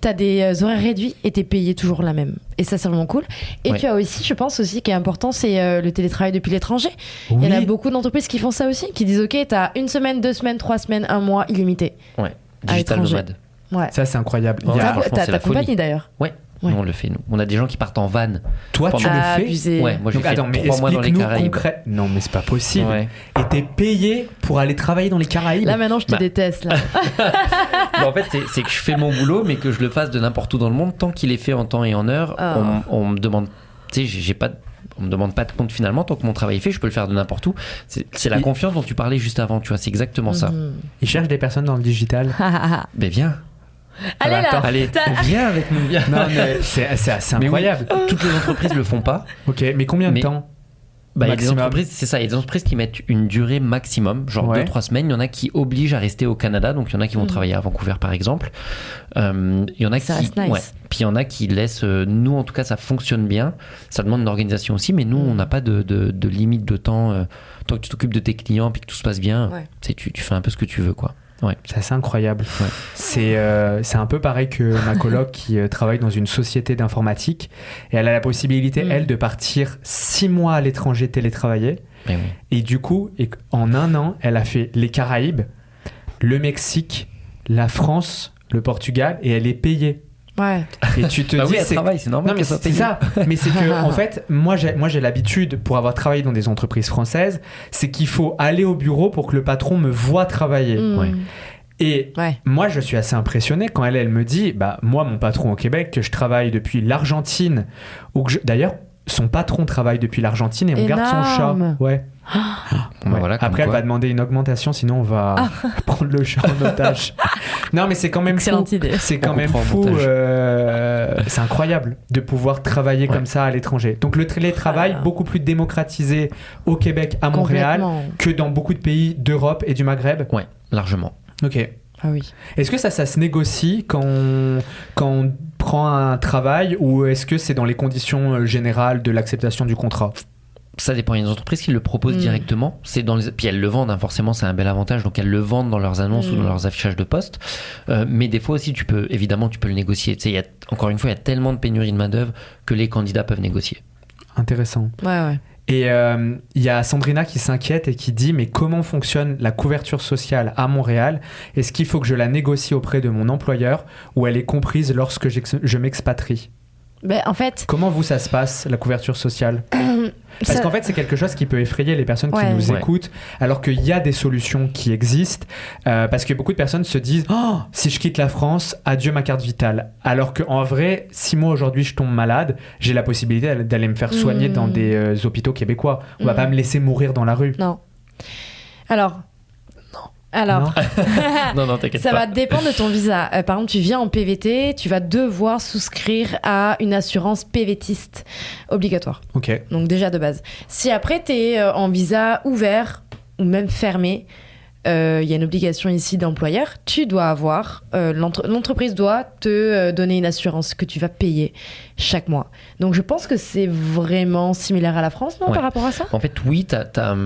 Speaker 2: tu as des horaires réduits et tu es payé toujours la même. Et ça, c'est vraiment cool. Et
Speaker 3: Ouais.
Speaker 2: tu as aussi, je pense aussi, qui est important, c'est le télétravail depuis l'étranger. Il y en a beaucoup d'entreprises qui font ça aussi, qui disent Ok, tu as une semaine, deux semaines, trois semaines, un mois illimité.
Speaker 3: Ouais, digital nomade.
Speaker 2: Ouais.
Speaker 1: Ça, c'est incroyable. Il y
Speaker 3: Ouais,
Speaker 1: a-
Speaker 3: franchement,
Speaker 2: T'as
Speaker 3: c'est
Speaker 2: ta
Speaker 3: la folie.
Speaker 2: compagnie d'ailleurs.
Speaker 3: Ouais, on le fait, nous. On a des gens qui partent en van.
Speaker 1: Toi, tu le fais
Speaker 2: Abusé.
Speaker 3: Ouais, moi j'ai fait
Speaker 1: attends, mais
Speaker 3: trois mois dans les Caraïbes.
Speaker 1: concret. Non, mais c'est pas possible.
Speaker 3: Ouais.
Speaker 1: Et t'es payé pour aller travailler dans les Caraïbes
Speaker 2: Là maintenant, je te
Speaker 3: Bah.
Speaker 2: déteste. Là. (laughs)
Speaker 3: Bah, en fait, c'est- que je fais mon boulot, mais que je le fasse de n'importe où dans le monde, tant qu'il est fait en temps et en heure,
Speaker 2: Ah.
Speaker 3: on, on me demande. Tu sais, j'ai pas. de- On me demande pas de compte finalement, tant que mon travail est fait, je peux le faire de n'importe où. C'est la confiance dont tu parlais juste avant, tu vois, c'est exactement ça.
Speaker 2: Mhm.
Speaker 1: Ils cherchent des personnes dans le digital. (laughs)
Speaker 3: Ben viens,
Speaker 2: Allez là
Speaker 1: attends.
Speaker 3: allez, viens avec nous, viens.
Speaker 1: non, mais c'est c'est assez
Speaker 3: Mais oui,
Speaker 1: incroyable.
Speaker 3: toutes les entreprises le font pas.
Speaker 1: Ok, mais combien de
Speaker 3: Mais-
Speaker 1: temps
Speaker 3: Bah, il y a des
Speaker 1: Maximum.
Speaker 3: entreprises, c'est ça, il y a des entreprises qui mettent une durée maximum, genre
Speaker 1: Ouais.
Speaker 3: 2-3 semaines. Il y en a qui obligent à rester au Canada, donc il y en a qui vont
Speaker 2: Mhm.
Speaker 3: travailler à Vancouver par exemple. Euh, il y en a
Speaker 2: Ça
Speaker 3: qui.
Speaker 2: nice.
Speaker 3: ouais. Puis il y en a qui laissent. euh, nous, en tout cas, ça fonctionne bien. Ça demande une organisation aussi, mais nous,
Speaker 2: Mhm.
Speaker 3: on n'a pas de, de- de limite de temps. euh, tant que tu t'occupes de tes clients puis que tout se passe bien,
Speaker 2: Ouais.
Speaker 3: tu, tu fais un peu ce que tu veux, quoi.
Speaker 1: C'est assez incroyable.
Speaker 3: Ouais.
Speaker 1: C'est euh, c'est un peu pareil que ma coloc qui euh, travaille dans une société d'informatique et elle a la possibilité,
Speaker 2: Mm.
Speaker 1: elle, de partir six mois à l'étranger télétravailler.
Speaker 3: Mais oui.
Speaker 1: Et du coup, et- en un an, elle a fait les Caraïbes, le Mexique, la France, le Portugal et elle est payée.
Speaker 2: Ouais.
Speaker 1: Et tu te
Speaker 3: Bah
Speaker 1: dis,
Speaker 3: oui, elle
Speaker 1: c'est-
Speaker 3: travaille, c'est normal
Speaker 1: Non mais c'est ça. Mais c'est que (laughs) en fait, moi j'ai moi j'ai l'habitude pour avoir travaillé dans des entreprises françaises, c'est qu'il faut aller au bureau pour que le patron me voit travailler.
Speaker 2: Mm.
Speaker 3: Ouais.
Speaker 1: Et
Speaker 2: Ouais.
Speaker 1: moi je suis assez impressionné quand elle elle me dit bah moi mon patron au Québec que je travaille depuis l'Argentine ou que je- d'ailleurs son patron travaille depuis l'Argentine et on garde son chat. Ouais.
Speaker 3: Bon,
Speaker 1: Ouais.
Speaker 3: voilà,
Speaker 1: Après elle
Speaker 3: quoi.
Speaker 1: va demander une augmentation sinon on va (laughs) prendre le chat en otage. non mais c'est quand même fou.
Speaker 2: Idée.
Speaker 1: C'est quand
Speaker 3: On
Speaker 1: même fou. euh, c'est incroyable de pouvoir travailler
Speaker 3: Ouais.
Speaker 1: comme ça à l'étranger. Donc le télétravail
Speaker 2: Voilà.
Speaker 1: beaucoup plus démocratisé au Québec, à Montréal, que dans beaucoup de pays d'Europe et du Maghreb.
Speaker 3: Ouais, largement.
Speaker 1: Ok.
Speaker 2: Ah oui.
Speaker 1: Est-ce que ça, ça se négocie quand on, quand on prend un travail ou est-ce que c'est dans les conditions euh, générales de l'acceptation du contrat?
Speaker 3: Ça dépend. Il y a des entreprises qui le proposent
Speaker 2: Mm.
Speaker 3: directement. C'est dans les... Puis elles le vendent, hein, forcément, c'est un bel avantage. Donc elles le vendent dans leurs annonces ou
Speaker 2: Mm.
Speaker 3: dans leurs affichages de poste. Euh, mais des fois aussi, tu peux, évidemment, tu peux le négocier. Tu sais, il y a, encore une fois, il y a tellement de pénurie de main-d'œuvre que les candidats peuvent négocier.
Speaker 1: Intéressant.
Speaker 2: Ouais, ouais.
Speaker 1: Et euh, il y a Sandrina qui s'inquiète et qui dit mais comment fonctionne la couverture sociale à Montréal? Est-ce qu'il faut que je la négocie auprès de mon employeur ou elle est comprise lorsque je m'expatrie?
Speaker 2: Ben, en fait,
Speaker 1: Comment vous ça se passe la couverture sociale (clears throat) Parce
Speaker 2: ça-
Speaker 1: qu'en fait c'est quelque chose qui peut effrayer les personnes qui
Speaker 2: Ouais.
Speaker 1: nous
Speaker 3: Ouais.
Speaker 1: écoutent alors qu'il y a des solutions qui existent euh, parce que beaucoup de personnes se disent oh, si je quitte la France adieu ma carte vitale alors qu'en vrai si moi aujourd'hui je tombe malade j'ai la possibilité d'aller me faire soigner dans des euh, hôpitaux québécois on va
Speaker 2: Mm.
Speaker 1: pas me laisser mourir dans la rue
Speaker 2: non. Alors. Non. Alors.
Speaker 1: Non (laughs)
Speaker 3: non, non, t'inquiète
Speaker 2: Ça
Speaker 3: pas.
Speaker 2: va dépendre de ton visa. Euh, par exemple, tu viens en PVT, tu vas devoir souscrire à une assurance PVTiste obligatoire.
Speaker 1: ok
Speaker 2: Donc déjà de base. Si après tu es en visa ouvert ou même fermé, euh, il y a une obligation ici d'employeur, tu dois avoir, euh, l'entre- l'entreprise doit te euh, donner une assurance que tu vas payer chaque mois. Donc je pense que c'est vraiment similaire à la France, non,
Speaker 3: Ouais.
Speaker 2: par rapport à ça?
Speaker 3: En fait, oui, tu as,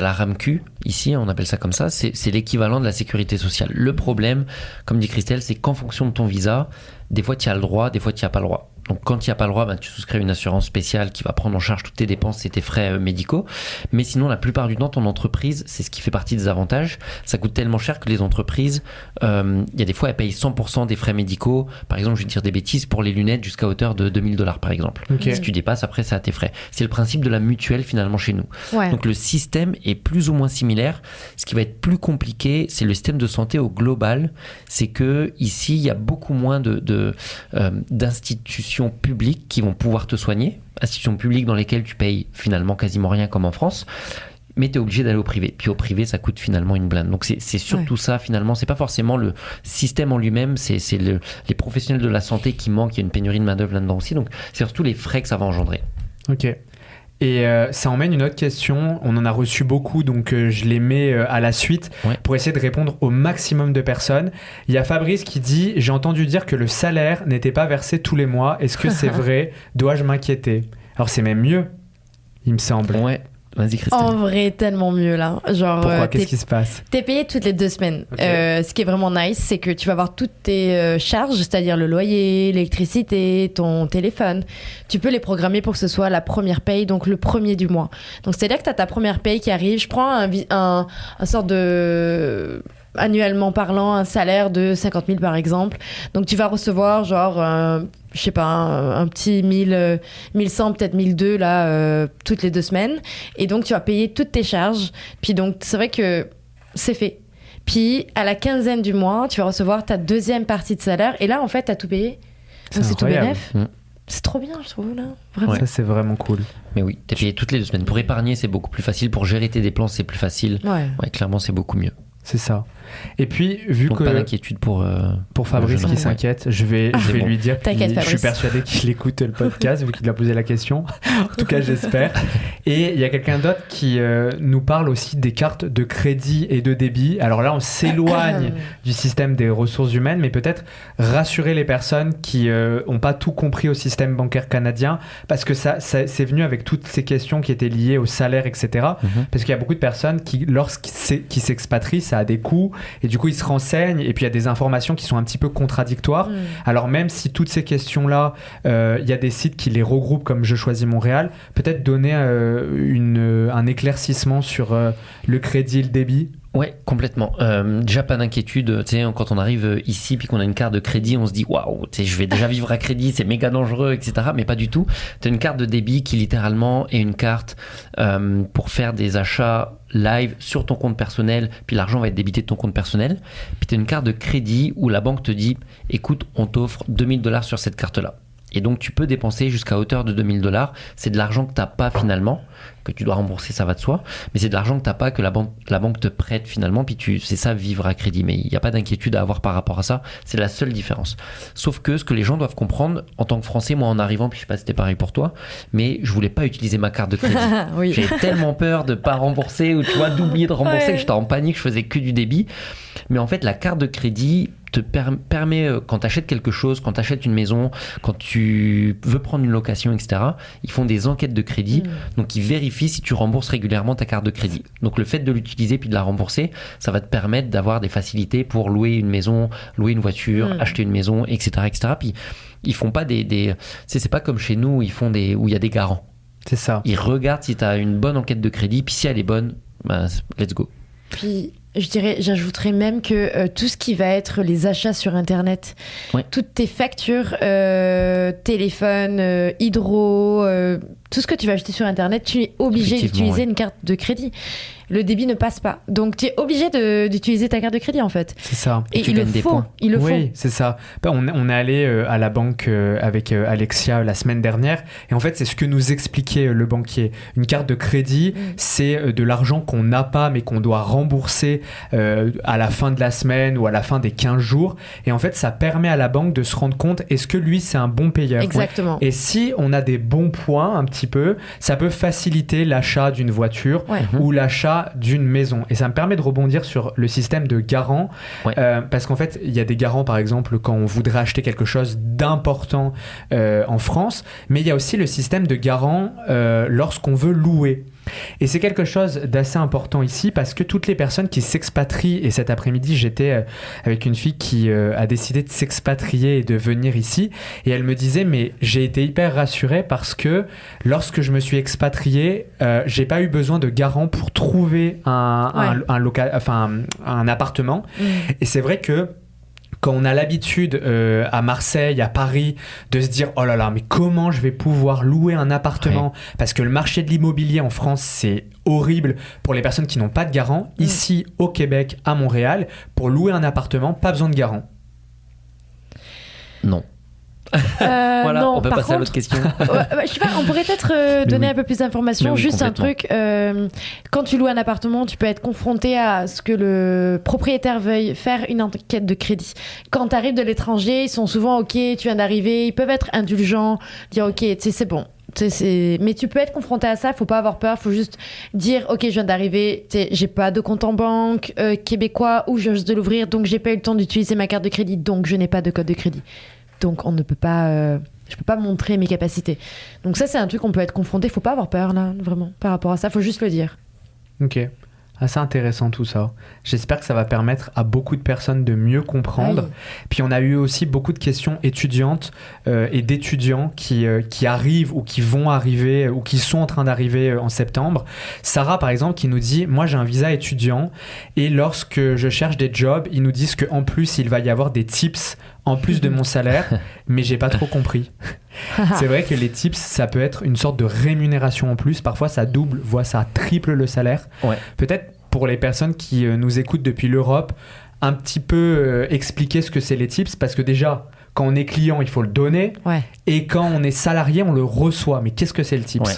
Speaker 3: la RAMQ, ici, on appelle ça comme ça, c'est l'équivalent de la sécurité sociale. Le problème, comme dit Christelle, c'est qu'en fonction de ton visa, des fois tu as le droit, des fois tu n'as pas le droit. Donc quand tu n'as pas le droit, ben, tu souscris une assurance spéciale qui va prendre en charge toutes tes dépenses et tes frais euh, médicaux. Mais sinon, la plupart du temps, ton entreprise, c'est ce qui fait partie des avantages. Ça coûte tellement cher que les entreprises, euh, il y a des fois, elles payent 100% des frais médicaux. Par exemple, je vais dire des bêtises, pour les lunettes jusqu'à hauteur de 2000 dollars, par exemple.
Speaker 1: Ok.
Speaker 3: Si tu dépasses, après, c'est à tes frais. C'est le principe de la mutuelle, finalement, chez nous.
Speaker 2: Ouais.
Speaker 3: Donc le système est plus ou moins similaire. Ce qui va être plus compliqué, c'est le système de santé au global. C'est que ici, il y a beaucoup moins de, de, euh, d'institutions publiques qui vont pouvoir te soigner. Institutions publiques dans lesquelles tu payes finalement quasiment rien comme en France. Mais tu es obligé d'aller au privé. Puis au privé, ça coûte finalement une blinde. Donc c'est, surtout ça finalement. C'est pas forcément le système en lui-même, c'est, c'est le- les professionnels de la santé qui manquent. Il y a une pénurie de main-d'œuvre là-dedans aussi. Donc c'est surtout les frais que ça va engendrer.
Speaker 1: Ok. Et euh, ça emmène une autre question. On en a reçu beaucoup, donc euh, je les mets euh, à la suite
Speaker 3: Ouais.
Speaker 1: pour essayer de répondre au maximum de personnes. Il y a Fabrice qui dit J'ai entendu dire que le salaire n'était pas versé tous les mois. Est-ce que c'est (laughs) vrai? Dois-je m'inquiéter? Alors c'est même mieux, il me semble.
Speaker 3: Ouais. Vas-y, Christelle.
Speaker 2: En vrai, tellement mieux là. Genre,
Speaker 1: Pourquoi?
Speaker 2: euh,
Speaker 1: Qu'est-ce qui se passe?
Speaker 2: T'es payé toutes les deux semaines. Euh, ce qui est vraiment nice, c'est que tu vas avoir toutes tes euh, charges, c'est-à-dire le loyer, l'électricité, ton téléphone. Tu peux les programmer pour que ce soit la première paye, donc le premier du mois. Donc c'est-à-dire que tu as ta première paye qui arrive. Je prends un, vi- un, un sort de annuellement parlant un salaire de 50 000 par exemple. Donc tu vas recevoir genre euh, je sais pas un, un petit 1000 euh, 1100 peut-être 1002 là euh, toutes les deux semaines et donc tu vas payer toutes tes charges. Puis donc c'est vrai que c'est fait. Puis à la quinzaine du mois, tu vas recevoir ta deuxième partie de salaire et là en fait tu as tout payé.
Speaker 1: C'est
Speaker 2: Donc c'est tout bénef.
Speaker 3: Mm.
Speaker 2: C'est trop bien, je trouve là. Vraiment.
Speaker 1: Ça, c'est vraiment cool.
Speaker 3: Mais oui, t'es payé toutes les deux semaines. Pour épargner, c'est beaucoup plus facile. Pour gérer tes dépenses, c'est plus facile.
Speaker 2: Ouais.
Speaker 3: Ouais, clairement, c'est beaucoup mieux.
Speaker 1: C'est ça. Et puis, vu
Speaker 3: Donc
Speaker 1: que
Speaker 3: pas d'inquiétude pour. euh,
Speaker 1: pour Fabrice qui s'inquiète, je vais,
Speaker 2: Ah.
Speaker 1: je vais
Speaker 3: bon.
Speaker 1: lui dire.
Speaker 2: T'inquiète,
Speaker 1: qu'il- Je suis
Speaker 2: Fabrice.
Speaker 1: persuadé qu'il écoute le podcast vu qu'il a posé la question. En tout cas, j'espère. Et il y a quelqu'un d'autre qui euh, nous parle aussi des cartes de crédit et de débit. Alors là, on s'éloigne du système des ressources humaines, mais peut-être rassurer les personnes qui n'ont pas tout compris au système bancaire canadien, parce que ça, ça- c'est venu avec toutes ces questions qui étaient liées au salaire, etc.
Speaker 3: Mhm.
Speaker 1: Parce qu'il y a beaucoup de personnes qui, lorsqu'ils s'e- qui s'expatrient, ça a des coûts, et du coup, ils se renseignent, et puis il y a des informations qui sont un petit peu contradictoires.
Speaker 2: Mm.
Speaker 1: Alors même si toutes ces questions-là, euh, il y a des sites qui les regroupent comme Je choisis Montréal, peut-être donner euh, une, euh, un éclaircissement sur euh, le crédit et le débit?
Speaker 3: Ouais, complètement. Euh, déjà, pas d'inquiétude. Tu sais, quand on arrive ici puis qu'on a une carte de crédit, on se dit waouh, tu sais, je vais déjà vivre à crédit, c'est méga dangereux, etc. Mais pas du tout. Tu as une carte de débit qui littéralement est une carte euh, pour faire des achats live sur ton compte personnel, puis l'argent va être débité de ton compte personnel. Puis tu as une carte de crédit où la banque te dit écoute, on t'offre 2000 dollars sur cette carte-là. Et donc tu peux dépenser jusqu'à hauteur de 2000 dollars. C'est de l'argent que tu n'as pas finalement, que tu dois rembourser, ça va de soi. Mais c'est de l'argent que tu n'as pas, que la banque, la banque te prête finalement. Puis tu, c'est ça vivre à crédit. Mais il n'y a pas d'inquiétude à avoir par rapport à ça. C'est la seule différence. Sauf que ce que les gens doivent comprendre, en tant que Français, moi en arrivant, puis je sais pas si c'était pareil pour toi, mais je voulais pas utiliser ma carte de crédit. (laughs)
Speaker 2: oui.
Speaker 3: J'ai tellement peur de pas rembourser ou tu vois d'oublier de rembourser
Speaker 2: Ouais.
Speaker 3: que j'étais en panique, je faisais que du débit. Mais en fait, la carte de crédit te per- permet, euh, quand tu achètes quelque chose, quand tu achètes une maison, quand tu veux prendre une location, etc., ils font des enquêtes de crédit. Donc, ils vérifient si tu rembourses régulièrement ta carte de crédit. Donc, le fait de l'utiliser puis de la rembourser, ça va te permettre d'avoir des facilités pour louer une maison, louer une voiture,
Speaker 2: Mm.
Speaker 3: acheter une maison, etc., etc. Puis, ils font pas des, des c'est c'est pas comme chez nous où ils font des où il y a des garants.
Speaker 1: C'est ça.
Speaker 3: Ils regardent si tu as une bonne enquête de crédit, puis si elle est bonne, ben, let's go.
Speaker 2: Puis je dirais, j'ajouterais même que euh, tout ce qui va être les achats sur Internet,
Speaker 3: Ouais.
Speaker 2: toutes tes factures, euh, téléphone, euh, hydro, euh, tout ce que tu vas acheter sur Internet, tu es obligé d'utiliser
Speaker 3: ouais.
Speaker 2: une carte de crédit. Le débit ne passe pas. Donc tu es obligé d'utiliser ta carte de crédit en fait.
Speaker 1: C'est ça.
Speaker 3: Et
Speaker 2: Et,
Speaker 3: tu
Speaker 2: il le
Speaker 3: gagnes des
Speaker 2: faut.
Speaker 3: points.
Speaker 2: Il le
Speaker 1: oui, c'est ça. Ben, on, on est allé euh, à la banque euh, avec euh, Alexia la semaine dernière et en fait c'est ce que nous expliquait le banquier. Une carte de crédit,
Speaker 2: Mm.
Speaker 1: c'est de l'argent qu'on n'a pas mais qu'on doit rembourser à la fin de la semaine ou à la fin des 15 jours et en fait ça permet à la banque de se rendre compte est-ce que lui c'est un bon payeur?
Speaker 2: Exactement.
Speaker 1: Et si on a des bons points un petit peu, ça peut faciliter l'achat d'une voiture
Speaker 2: Ouais.
Speaker 1: Ou l'achat d'une maison. Et ça me permet de rebondir sur le système de garant,
Speaker 3: Ouais.
Speaker 1: euh, parce qu'en fait, il y a des garants, par exemple, quand on voudrait acheter quelque chose d'important euh, en France, mais il y a aussi le système de garant euh, lorsqu'on veut louer. Et c'est quelque chose d'assez important ici parce que toutes les personnes qui s'expatrient, et cet après-midi j'étais euh, avec une fille qui euh, a décidé de s'expatrier et de venir ici, et elle me disait mais j'ai été hyper rassurée parce que lorsque je me suis expatrié, euh, j'ai pas eu besoin de garant pour trouver un, un,
Speaker 2: Ouais.
Speaker 1: un local, enfin un, un appartement.
Speaker 2: Mm.
Speaker 1: Et c'est vrai que quand on a l'habitude euh, à Marseille, à Paris, de se dire oh là là, mais comment je vais pouvoir louer un appartement Parce que le marché de l'immobilier en France, c'est horrible pour les personnes qui n'ont pas de garant. Ici, au Québec, à Montréal, pour louer un appartement, pas besoin de garant.
Speaker 3: Non.
Speaker 2: Euh, (laughs)
Speaker 3: voilà,
Speaker 2: non,
Speaker 3: on peut passer à
Speaker 2: contre,
Speaker 3: l'autre question. (laughs)
Speaker 2: Ouais, je sais pas, on pourrait peut-être euh, donner
Speaker 3: oui.
Speaker 2: un peu plus d'informations.
Speaker 3: Oui,
Speaker 2: Juste un truc, euh, quand tu loues un appartement, tu peux être confronté à ce que le propriétaire veuille faire une enquête de crédit. Quand tu arrives de l'étranger, ils sont souvent OK, tu viens d'arriver, ils peuvent être indulgents, dire OK, c'est bon. Mais tu peux être confronté à ça, faut pas avoir peur, faut juste dire ok je viens d'arriver, j'ai pas de compte en banque euh, québécois ou je viens juste de l'ouvrir donc j'ai pas eu le temps d'utiliser ma carte de crédit donc je n'ai pas de code de crédit. Donc on ne peut pas, euh, je peux pas montrer mes capacités. Donc ça c'est un truc qu'on peut être confronté, faut pas avoir peur là vraiment par rapport à ça, faut juste le dire.
Speaker 1: Ok. Assez intéressant tout ça. J'espère que ça va permettre à beaucoup de personnes de mieux comprendre.
Speaker 2: Oui.
Speaker 1: Puis on a eu aussi beaucoup de questions étudiantes euh, et d'étudiants qui, euh, qui arrivent ou qui vont arriver ou qui sont en train d'arriver en septembre. Sarah par exemple qui nous dit moi j'ai un visa étudiant et lorsque je cherche des jobs ils nous disent qu'en plus il va y avoir des tips en plus de mon (laughs) salaire mais j'ai pas trop compris. (laughs) C'est vrai que les tips, ça peut être une sorte de rémunération en plus. Parfois, ça double, voire ça triple le salaire.
Speaker 3: Ouais.
Speaker 1: Peut-être pour les personnes qui euh, nous écoutent depuis l'Europe, un petit peu euh, expliquer ce que c'est les tips, parce que déjà, quand on est client, il faut le donner,
Speaker 2: Ouais.
Speaker 1: et quand on est salarié, on le reçoit. Mais qu'est-ce que c'est le tips?
Speaker 3: Ouais.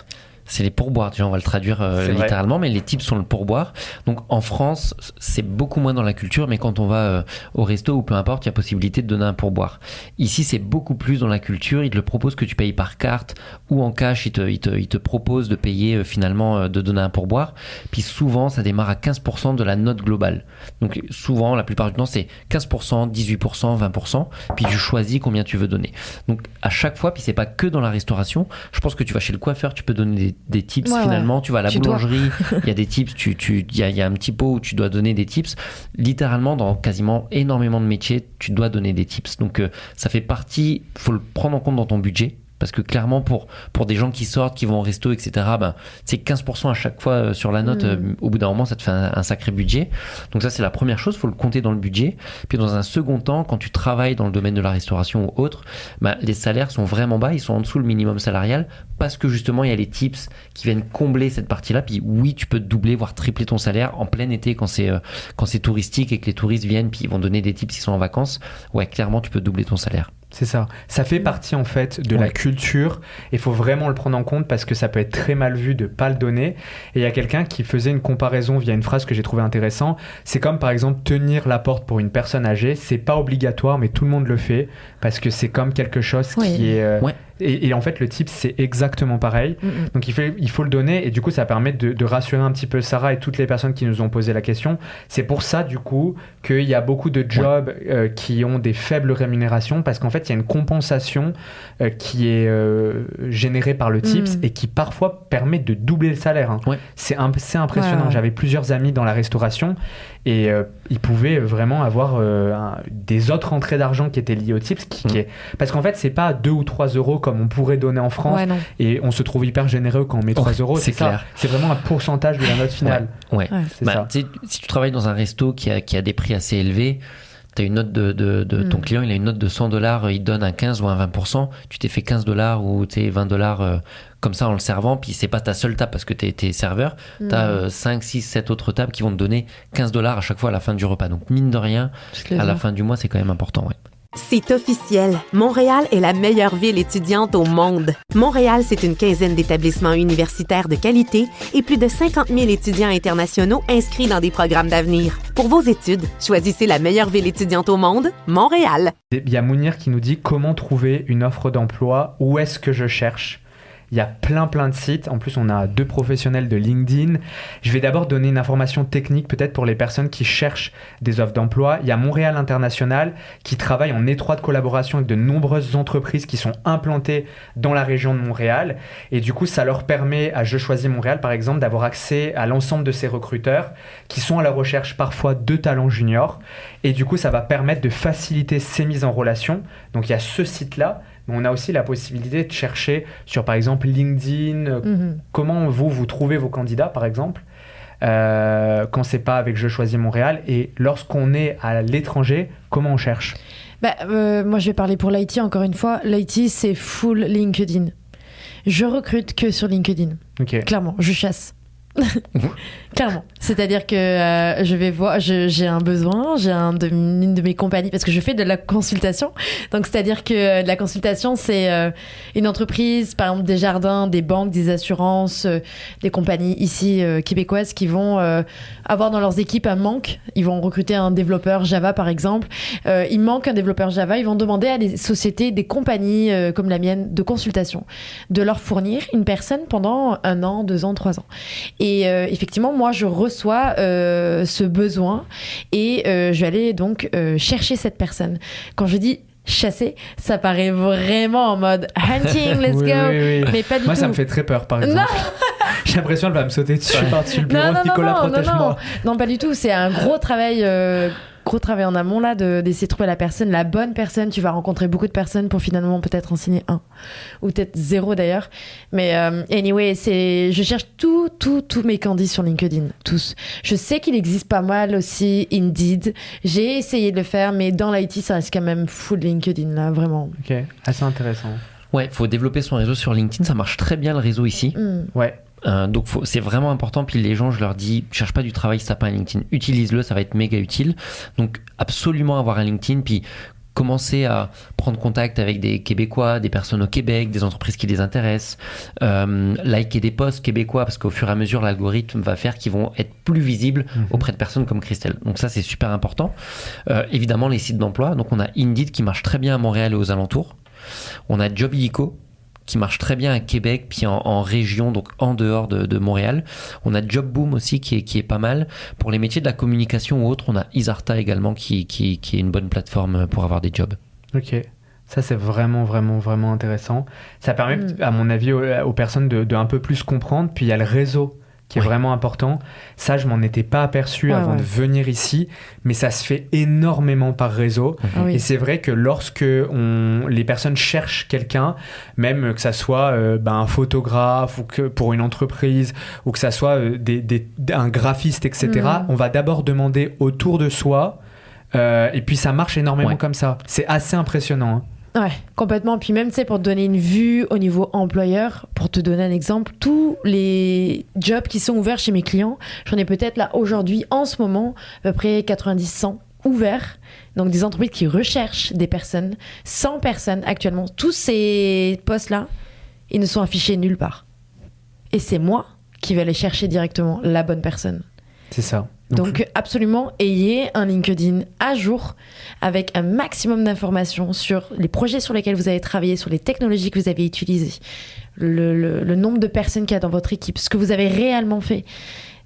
Speaker 3: C'est les pourboires, déjà on va le traduire euh,
Speaker 1: vrai.
Speaker 3: littéralement, mais les tips sont le pourboire. Donc en France, c'est beaucoup moins dans la culture, mais quand on va euh, au resto ou peu importe, il y a possibilité de donner un pourboire. Ici, c'est beaucoup plus dans la culture. Ils te le proposent que tu payes par carte ou en cash. Ils te, ils te, ils te proposent de payer euh, finalement, de donner un pourboire. Puis souvent, ça démarre à 15% de la note globale. Donc souvent, la plupart du temps, c'est 15%, 18%, 20%. Puis tu choisis combien tu veux donner. Donc à chaque fois, puis c'est pas que dans la restauration. Je pense que tu vas chez le coiffeur, tu peux donner des, des tips
Speaker 2: Ouais,
Speaker 3: finalement. Tu vas à la
Speaker 2: Tu
Speaker 3: boulangerie, (laughs) il y a des tips. Tu, tu, il y a, il y a un petit pot où tu dois donner des tips. Littéralement, dans quasiment énormément de métiers, tu dois donner des tips. Donc euh, ça fait partie. Faut le prendre en compte dans ton budget. Parce que clairement, pour, pour des gens qui sortent, qui vont au resto, etc., ben, c'est 15% à chaque fois euh, sur la note.
Speaker 2: Mm.
Speaker 3: euh, au bout d'un moment, ça te fait un, un sacré budget. Donc ça, c'est la première chose, faut le compter dans le budget. Puis dans un second temps, quand tu travailles dans le domaine de la restauration ou autre, ben, les salaires sont vraiment bas, ils sont en dessous le minimum salarial, parce que justement, il y a les tips qui viennent combler cette partie-là. Puis oui, tu peux doubler, voire tripler ton salaire en plein été quand c'est euh, quand c'est touristique et que les touristes viennent, puis ils vont donner des tips s'ils sont en vacances. Ouais, clairement, tu peux doubler ton salaire.
Speaker 1: C'est ça. Ça fait
Speaker 2: Mm.
Speaker 1: partie en fait de la culture. Il faut vraiment le prendre en compte parce que ça peut être très mal vu de pas le donner. Et il y a quelqu'un qui faisait une comparaison via une phrase que j'ai trouvé intéressant. C'est comme par exemple tenir la porte pour une personne âgée. C'est pas obligatoire, mais tout le monde le fait parce que c'est comme quelque chose
Speaker 2: Oui.
Speaker 1: qui est. euh,
Speaker 3: Ouais.
Speaker 1: Et, et en fait, le type c'est exactement pareil.
Speaker 2: Mm, mm.
Speaker 1: Donc il faut, il faut le donner et du coup ça permet de, de rassurer un petit peu Sarah et toutes les personnes qui nous ont posé la question. C'est pour ça du coup qu'il y a beaucoup de jobs euh, qui ont des faibles rémunérations parce qu'en fait il y a une compensation euh, qui est euh, générée par le TIPS
Speaker 2: Mm.
Speaker 1: et qui parfois permet de doubler le salaire. hein.
Speaker 3: Ouais.
Speaker 1: C'est impressionnant.
Speaker 2: Ouais, ouais.
Speaker 1: J'avais plusieurs amis dans la restauration et euh, ils pouvaient vraiment avoir euh, un- des autres entrées d'argent qui étaient liées au TIPS. Qui, qui
Speaker 3: Mm.
Speaker 1: est... Parce qu'en fait c'est pas 2 ou 3 euros comme on pourrait donner en France
Speaker 2: Ouais,
Speaker 1: et on se trouve hyper généreux quand on met 3
Speaker 3: Ouais,
Speaker 1: euros.
Speaker 3: c'est clair.
Speaker 1: C'est vraiment un pourcentage de la note finale.
Speaker 3: Ouais.
Speaker 2: Ouais.
Speaker 1: C'est
Speaker 3: Bah,
Speaker 1: ça.
Speaker 3: si tu travailles dans un resto qui a, qui a des prix assez élevés, tu as une note de, de, de- ton
Speaker 2: Mm.
Speaker 3: client, il a une note de 100 dollars, il te donne un 15 ou un 20%, tu t'es fait 15 dollars ou tu 20 dollars euh, comme ça en le servant, puis c'est pas ta seule table parce que tu es, serveur, tu
Speaker 2: Mm.
Speaker 3: as 5, 6, 7 autres tables qui vont te donner 15 dollars à chaque fois à la fin du repas. Donc mine de rien, à la fin du mois, c'est quand même important. Ouais.
Speaker 4: C'est officiel. Montréal est la meilleure ville étudiante au monde. Montréal, c'est une quinzaine d'établissements universitaires de qualité et plus de 50 000 étudiants internationaux inscrits dans des programmes d'avenir. Pour vos études, choisissez la meilleure ville étudiante au monde, Montréal.
Speaker 1: Il y a Mounir qui nous dit comment trouver une offre d'emploi, où est-ce que je cherche? Il y a plein plein de sites. En plus, on a deux professionnels de LinkedIn. Je vais d'abord donner une information technique peut-être pour les personnes qui cherchent des offres d'emploi. Il y a Montréal International qui travaille en étroite collaboration avec de nombreuses entreprises qui sont implantées dans la région de Montréal. Et du coup, ça leur permet à Je choisis Montréal, par exemple, d'avoir accès à l'ensemble de ces recruteurs qui sont à la recherche parfois de talents juniors. Et du coup, ça va permettre de faciliter ces mises en relation. Donc, il y a ce site-là. Mais on a aussi la possibilité de chercher sur, par exemple, LinkedIn, euh,
Speaker 2: Mhm.
Speaker 1: comment vous, vous trouvez vos candidats, par exemple, euh, quand c'est pas avec Je choisis Montréal. Et lorsqu'on est à l'étranger, comment on cherche?
Speaker 2: Bah, euh, moi, je vais parler pour l'IT encore une fois. L'IT, c'est full LinkedIn. Je recrute que sur LinkedIn. Clairement, je chasse. (laughs) Clairement. C'est-à-dire que euh, je vais voir, j'ai un besoin, j'ai une de mes compagnies, parce que je fais de la consultation. Donc, c'est-à-dire que euh, la consultation, c'est euh, une entreprise, par exemple des jardins, des banques, des assurances, des compagnies ici québécoises qui vont avoir dans leurs équipes un manque. Ils vont recruter un développeur Java, par exemple. Il manque un développeur Java. Ils vont demander à des sociétés, des compagnies comme la mienne de consultation, de leur fournir une personne pendant un an, deux ans, trois ans. Euh, effectivement, moi, je reçois euh, ce besoin et euh, je vais aller donc euh, chercher cette personne. Quand je dis chasser, ça paraît vraiment en mode hunting, (laughs) let's
Speaker 1: Oui,
Speaker 2: go.
Speaker 1: oui, oui.
Speaker 2: Mais pas du
Speaker 1: Moi,
Speaker 2: tout.
Speaker 1: ça me fait très peur, par exemple. (laughs) J'ai l'impression qu'elle va me sauter dessus par-dessus le bureau.
Speaker 2: Non, non,
Speaker 1: Nicolas,
Speaker 2: non, non,
Speaker 1: protège-moi.
Speaker 2: Non, pas du tout. C'est un gros travail, euh, gros travail en amont là, de- d'essayer de trouver la personne, la bonne personne. Tu vas rencontrer beaucoup de personnes pour finalement peut-être en signer un, ou peut-être zéro d'ailleurs. Mais euh, anyway, c'est, je cherche tout, tout, tous mes candidats sur LinkedIn, tous. Je sais qu'il existe pas mal aussi Indeed. J'ai essayé de le faire, mais dans l'IT, ça reste quand même full LinkedIn là, vraiment.
Speaker 1: Ok, assez intéressant.
Speaker 3: Ouais, faut développer son réseau sur LinkedIn, ça marche très bien le réseau ici.
Speaker 2: Hmm.
Speaker 1: Ouais,
Speaker 3: Euh, donc c'est vraiment important. Puis les gens, je leur dis, cherche pas du travail si t'as pas un LinkedIn. Utilise-le, ça va être méga utile. Donc absolument avoir un LinkedIn. Puis commencer à prendre contact avec des Québécois, des personnes au Québec, des entreprises qui les intéressent, euh, liker des posts québécois parce qu'au fur et à mesure l'algorithme va faire qu'ils vont être plus visibles
Speaker 1: Mhm.
Speaker 3: auprès de personnes comme Christelle. Donc ça c'est super important. Euh, évidemment les sites d'emploi. Donc on a Indeed qui marche très bien à Montréal et aux alentours. On a Job Illico qui marche très bien à Québec, puis en, en région, donc en dehors de, de Montréal. On a Job Boom aussi qui est, qui est pas mal. Pour les métiers de la communication ou autres, on a Isarta également qui, qui, qui est une bonne plateforme pour avoir des jobs.
Speaker 1: ok. Ça, c'est vraiment, vraiment, vraiment intéressant. Ça permet,
Speaker 2: Mm.
Speaker 1: à mon avis, aux, aux personnes de, de un peu plus comprendre. Puis il y a le réseau qui est vraiment important. Ça, je m'en étais pas aperçu
Speaker 2: Ouais,
Speaker 1: avant
Speaker 2: ouais.
Speaker 1: de venir ici, mais ça se fait énormément par réseau.
Speaker 2: Ah oui.
Speaker 1: Et c'est vrai que lorsque on, les personnes cherchent quelqu'un, même que ça soit euh, ben, un photographe ou que pour une entreprise ou que ça soit euh, des, des- un graphiste, etc.,
Speaker 2: Mhm.
Speaker 1: on va d'abord demander autour de soi. euh, et puis ça marche énormément
Speaker 3: Ouais.
Speaker 1: comme ça. C'est assez impressionnant. hein.
Speaker 2: Ouais, complètement. Puis même, tu sais, pour te donner une vue au niveau employeur, pour te donner un exemple, tous les jobs qui sont ouverts chez mes clients, j'en ai peut-être là aujourd'hui, en ce moment, à peu près 90-100 ouverts, donc des entreprises qui recherchent des personnes, 100 personnes actuellement. Tous ces postes-là, ils ne sont affichés nulle part. Et c'est moi qui vais aller chercher directement la bonne personne.
Speaker 1: C'est ça.
Speaker 2: Donc, absolument, ayez un LinkedIn à jour avec un maximum d'informations sur les projets sur lesquels vous avez travaillé, sur les technologies que vous avez utilisées, le, le- le nombre de personnes qu'il y a dans votre équipe, ce que vous avez réellement fait.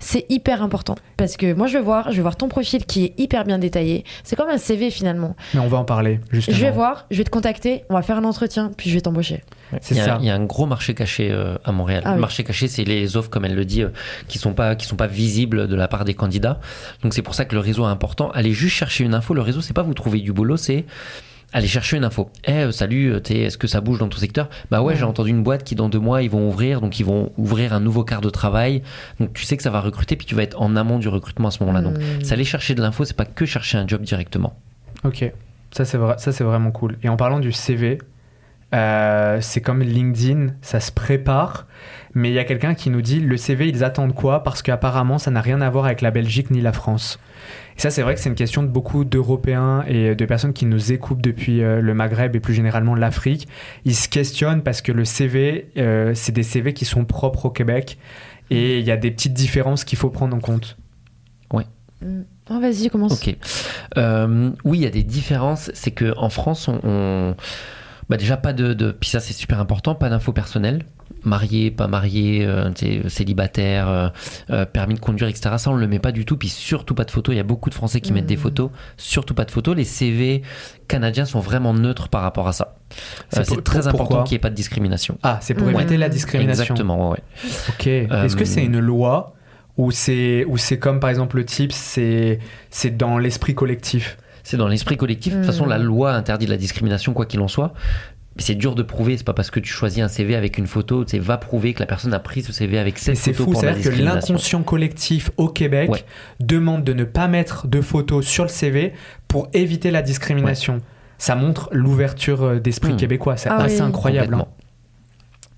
Speaker 2: C'est hyper important parce que moi je vais voir, je vais voir ton profil qui est hyper bien détaillé. C'est comme un CV finalement.
Speaker 1: mais on va en parler justement.
Speaker 2: Je vais voir, je vais te contacter, on va faire un entretien, puis je vais t'embaucher.
Speaker 1: C'est ça.
Speaker 3: il y a un gros marché caché euh, à Montréal.
Speaker 2: Ah
Speaker 3: le
Speaker 2: oui.
Speaker 3: marché caché, c'est les offres, comme elle le dit, euh, qui sont pas qui sont pas visibles de la part des candidats. Donc c'est pour ça que le réseau est important. Allez juste chercher une info. Le réseau, c'est pas vous trouver du boulot, c'est aller chercher une info. Eh euh, salut, euh, t'es- est-ce que ça bouge dans ton secteur? Bah ouais,
Speaker 2: Ouais.
Speaker 3: j'ai entendu une boîte qui dans deux mois ils vont ouvrir, donc ils vont ouvrir un nouveau quart de travail. Donc tu sais que ça va recruter, puis tu vas être en amont du recrutement à ce moment-là. Donc
Speaker 2: Hmm.
Speaker 3: c'est aller chercher de l'info, c'est pas que chercher un job directement.
Speaker 1: Ok, ça c'est vrai, ça c'est vraiment cool. Et en parlant du CV, euh, c'est comme LinkedIn, ça se prépare, mais il y a quelqu'un qui nous dit le CV ils attendent quoi? Parce qu'apparemment ça n'a rien à voir avec la Belgique ni la France. Et ça c'est vrai que c'est une question de beaucoup d'Européens et de personnes qui nous écoutent depuis euh, le Maghreb et plus généralement l'Afrique. Ils se questionnent parce que le CV, euh, c'est des CV qui sont propres au Québec et il y a des petites différences qu'il faut prendre en compte.
Speaker 2: Hmm. Oh, vas-y, commence.
Speaker 3: Ok. Euh, oui, il y a des différences. C'est que en France, on, on- bah déjà pas de, de- puis ça c'est super important, pas d'infos personnelles. Marié, pas marié, euh, célibataire, euh, euh, permis de conduire, etc. Ça on le met pas du tout. Puis surtout pas de photos. Il y a beaucoup de Français qui mettent des
Speaker 2: Mhm.
Speaker 3: photos. Surtout pas de photos. Les CV canadiens sont vraiment neutres par rapport à ça.
Speaker 1: C'est
Speaker 3: Euh, très important qu'il n'y ait pas de discrimination.
Speaker 1: Ah, c'est pour éviter la discrimination.
Speaker 3: Exactement. ouais.
Speaker 1: Ok. Est-ce que c'est une loi ou c'est ou c'est comme par exemple le type c'est c'est dans l'esprit collectif?
Speaker 3: C'est dans l'esprit collectif. De toute façon,
Speaker 2: Mm.
Speaker 3: la loi interdit la discrimination, quoi qu'il en soit. Mais c'est dur de prouver. C'est pas parce que tu choisis un CV avec une photo, tu va prouver que la personne a pris ce CV avec
Speaker 1: Et
Speaker 3: cette
Speaker 1: c'est
Speaker 3: photo
Speaker 1: fou,
Speaker 3: pour la
Speaker 1: c'est-à-dire que l'inconscient collectif au Québec
Speaker 3: Ouais.
Speaker 1: demande de ne pas mettre de photos sur le CV pour éviter la discrimination. Ça montre l'ouverture euh, d'esprit
Speaker 3: Hmm.
Speaker 1: québécois, c'est
Speaker 2: Ah
Speaker 1: assez
Speaker 2: oui.
Speaker 1: incroyable. hein.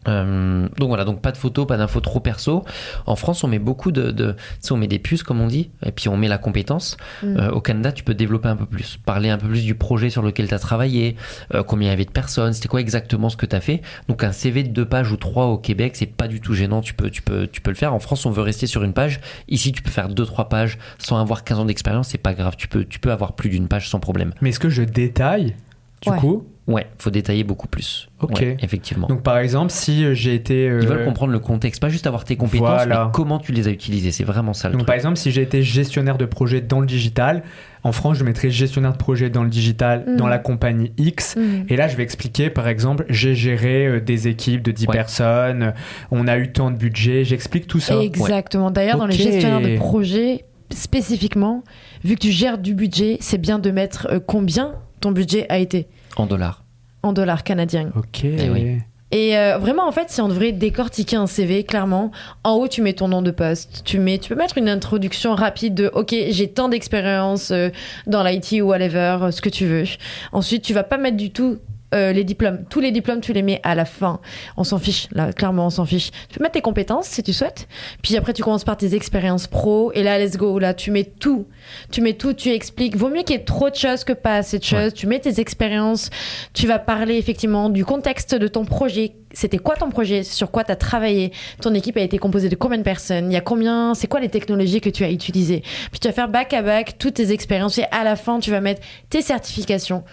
Speaker 3: Euh, donc voilà, donc pas de photos, pas d'infos trop perso. En France, on met beaucoup de, de tu sais, on met des puces comme on dit, et puis on met la compétence.
Speaker 2: Mm.
Speaker 3: Euh, au Canada, tu peux développer un peu plus, parler un peu plus du projet sur lequel tu as travaillé, euh, combien il y avait de personnes, c'était quoi exactement ce que tu as fait. Donc un CV de deux pages ou trois au Québec, c'est pas du tout gênant, tu peux, tu peux, tu peux le faire. En France, on veut rester sur une page. Ici, tu peux faire deux trois pages sans avoir 15 ans d'expérience, c'est pas grave, tu peux, tu peux avoir plus d'une page sans problème.
Speaker 1: Mais est-ce que je détaille du
Speaker 2: Ouais.
Speaker 1: coup
Speaker 3: Ouais, faut détailler beaucoup plus.
Speaker 1: Ok.
Speaker 3: Ouais, effectivement.
Speaker 1: Donc par exemple, si euh, j'ai été euh,
Speaker 3: Ils veulent comprendre le contexte, pas juste avoir tes compétences,
Speaker 1: Voilà.
Speaker 3: mais comment tu les as utilisées. C'est vraiment ça le
Speaker 1: Donc
Speaker 3: truc.
Speaker 1: par exemple, si j'ai été gestionnaire de projet dans le digital, en France, je mettrai gestionnaire de projet dans le digital
Speaker 2: Mhm.
Speaker 1: dans la compagnie X.
Speaker 2: Hmm.
Speaker 1: Et là, je vais expliquer, par exemple, j'ai géré euh, des équipes de 10
Speaker 3: Ouais.
Speaker 1: personnes, on a eu tant de budget, j'explique tout ça.
Speaker 2: Exactement. D'ailleurs, dans les gestionnaires de projet, spécifiquement, vu que tu gères du budget, c'est bien de mettre euh, combien ton budget a été
Speaker 3: En dollars.
Speaker 2: en dollars canadiens.
Speaker 1: Ok.
Speaker 3: Eh oui.
Speaker 2: Et euh, vraiment, en fait, si on devrait décortiquer un CV, clairement, en haut, tu mets ton nom de poste. Tu, mets, tu peux mettre une introduction rapide de OK, j'ai tant d'expérience euh, dans l'IT ou whatever, euh, ce que tu veux. Ensuite, tu vas pas mettre du tout. Euh, les diplômes, tous les diplômes, tu les mets à la fin. On s'en fiche, là, clairement, on s'en fiche. Tu peux mettre tes compétences si tu souhaites. Puis après, tu commences par tes expériences pro. Et là, let's go. Là, tu mets tout. Tu mets tout, tu expliques. Vaut mieux qu'il y ait trop de choses que pas assez de choses. Tu mets tes expériences. Tu vas parler effectivement du contexte de ton projet. C'était quoi ton projet? Sur quoi tu as travaillé? Ton équipe a été composée de combien de personnes? Il y a combien? C'est quoi les technologies que tu as utilisées? Puis tu vas faire back à back toutes tes expériences et à la fin tu vas mettre tes certifications.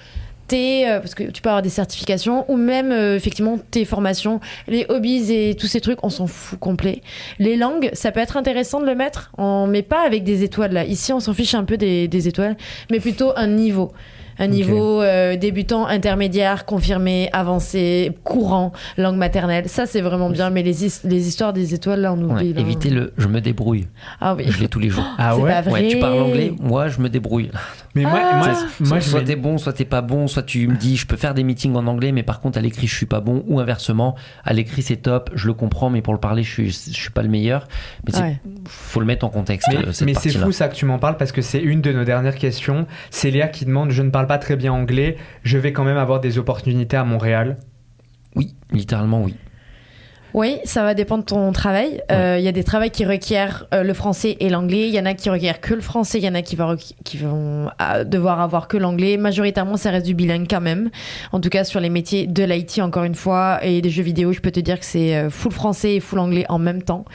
Speaker 2: Tes, euh, parce que tu peux avoir des certifications ou même euh, effectivement tes formations, les hobbies et tous ces trucs, on s'en fout complet. Les langues, ça peut être intéressant de le mettre, on met pas avec des étoiles là. Ici, on s'en fiche un peu des, des étoiles, mais plutôt un niveau. Un niveau euh, débutant, intermédiaire, confirmé, avancé, courant, langue maternelle. Ça, c'est vraiment bien. Mais les, his- les histoires des étoiles, là, on
Speaker 3: Ouais,
Speaker 2: oublie. là.
Speaker 3: évitez le je me débrouille.
Speaker 2: Ah oui.
Speaker 3: Je l'ai tous les jours. (laughs)
Speaker 1: Ah
Speaker 2: C'est
Speaker 1: ouais
Speaker 2: pas vrai.
Speaker 3: Ouais, tu parles anglais, moi je me débrouille.
Speaker 1: Mais moi,
Speaker 2: Ah.
Speaker 1: moi,
Speaker 3: Soit-
Speaker 1: moi,
Speaker 3: soit t'es bon, soit t'es pas bon, soit tu me dis je peux faire des meetings en anglais, mais par contre à l'écrit je suis pas bon, ou inversement, à l'écrit c'est top, je le comprends, mais pour le parler je suis, je suis pas le meilleur. Mais c'est-
Speaker 2: Ouais.
Speaker 3: faut le mettre en contexte.
Speaker 1: Mais,
Speaker 3: euh,
Speaker 1: mais c'est fou ça que tu m'en parles parce que c'est une de nos dernières questions. C'est Léa qui demande Je ne parle pas très bien anglais, je vais quand même avoir des opportunités à Montréal.
Speaker 3: Oui, littéralement oui.
Speaker 2: Oui, ça va dépendre de ton travail. Euh, Il y a des travails qui requièrent euh, le français et l'anglais. Il y en a qui requièrent que le français. Il y en a qui, va requ- qui vont euh, devoir avoir que l'anglais. Majoritairement, ça reste du bilingue quand même. En tout cas, sur les métiers de l'IT, encore une fois, et des jeux vidéo, je peux te dire que c'est euh, full français et full anglais en même temps.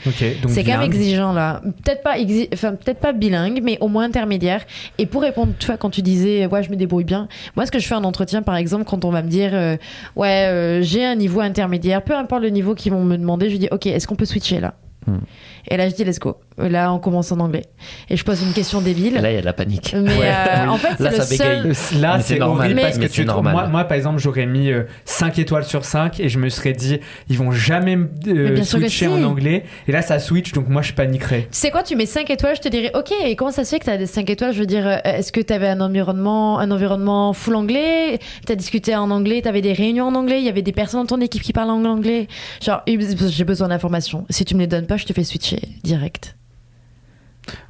Speaker 2: C'est quand même exigeant là. Peut-être pas, exi- enfin, peut-être pas bilingue, mais au moins intermédiaire. Et pour répondre, tu vois, quand tu disais, ouais, je me débrouille bien. Moi, ce que je fais en entretien, par exemple, quand on va me dire, euh, ouais, j'ai un niveau intermédiaire, peu importe le niveau qu'ils vont me demander, je dis, ok, est-ce qu'on peut switcher là
Speaker 3: Hmm.
Speaker 2: Et là, je dis, let's go. Là, on commence en anglais. Et je pose une question débile.
Speaker 3: Là, il y a de la panique.
Speaker 2: mais
Speaker 1: Ouais.
Speaker 2: euh, en fait,
Speaker 3: Là,
Speaker 2: c'est le
Speaker 3: ça bégaye.
Speaker 2: seul.
Speaker 1: Euh, Là,
Speaker 3: Mais c'est normal.
Speaker 2: Mais-
Speaker 1: parce que tu
Speaker 3: c'est
Speaker 1: trouves-
Speaker 3: normal.
Speaker 1: moi, moi, par exemple, j'aurais mis 5 étoiles sur 5 et je me serais dit, ils vont jamais me euh, switcher
Speaker 2: si.
Speaker 1: en anglais. Et là, ça switch, donc moi, je paniquerais.
Speaker 2: Tu sais quoi, tu mets 5 étoiles, je te dirais, ok, et comment ça se fait que tu as des 5 étoiles? Je veux dire, euh, est-ce que tu avais un environnement, un environnement full anglais? Tu as discuté en anglais, tu avais des réunions en anglais, il y avait des personnes dans ton équipe qui parlent en anglais? Genre, j'ai besoin d'informations. Si tu me les donnes pas, je te fais switcher direct.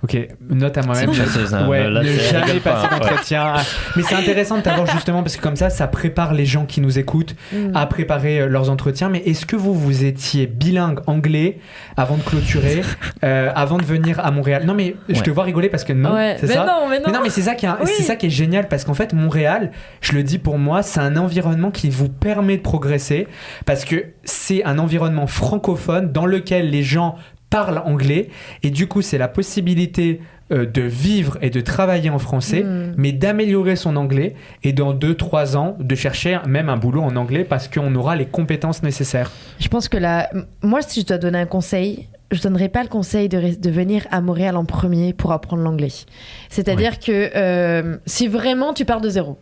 Speaker 1: Ok, note à moi-même.
Speaker 3: Hein.
Speaker 1: Ouais, ne jamais passer
Speaker 3: ouais.
Speaker 1: d'entretien. Mais c'est intéressant de t'avoir justement parce que comme ça, ça prépare les gens qui nous écoutent
Speaker 2: Mm.
Speaker 1: à préparer euh, leurs entretiens. Mais est-ce que vous, vous étiez bilingue anglais avant de clôturer, (laughs) euh, avant de venir à Montréal? Non, mais je
Speaker 3: Ouais.
Speaker 1: te vois rigoler parce que non,
Speaker 2: ouais,
Speaker 1: c'est
Speaker 2: mais
Speaker 1: ça?
Speaker 2: non, mais non.
Speaker 1: Mais non, mais c'est ça qui est,
Speaker 2: Oui.
Speaker 1: c'est ça qui est génial parce qu'en fait, Montréal, je le dis pour moi, c'est un environnement qui vous permet de progresser parce que c'est un environnement francophone dans lequel les gens parlent anglais et du coup, c'est la possibilité euh, de vivre et de travailler en français,
Speaker 2: Mm.
Speaker 1: mais d'améliorer son anglais et dans 2-3 ans de chercher même un boulot en anglais parce qu'on aura les compétences nécessaires.
Speaker 2: Je pense que là, moi, si je dois donner un conseil, je donnerais pas le conseil de, de venir à Montréal en premier pour apprendre l'anglais. C'est-à-dire que euh, si vraiment tu pars de zéro,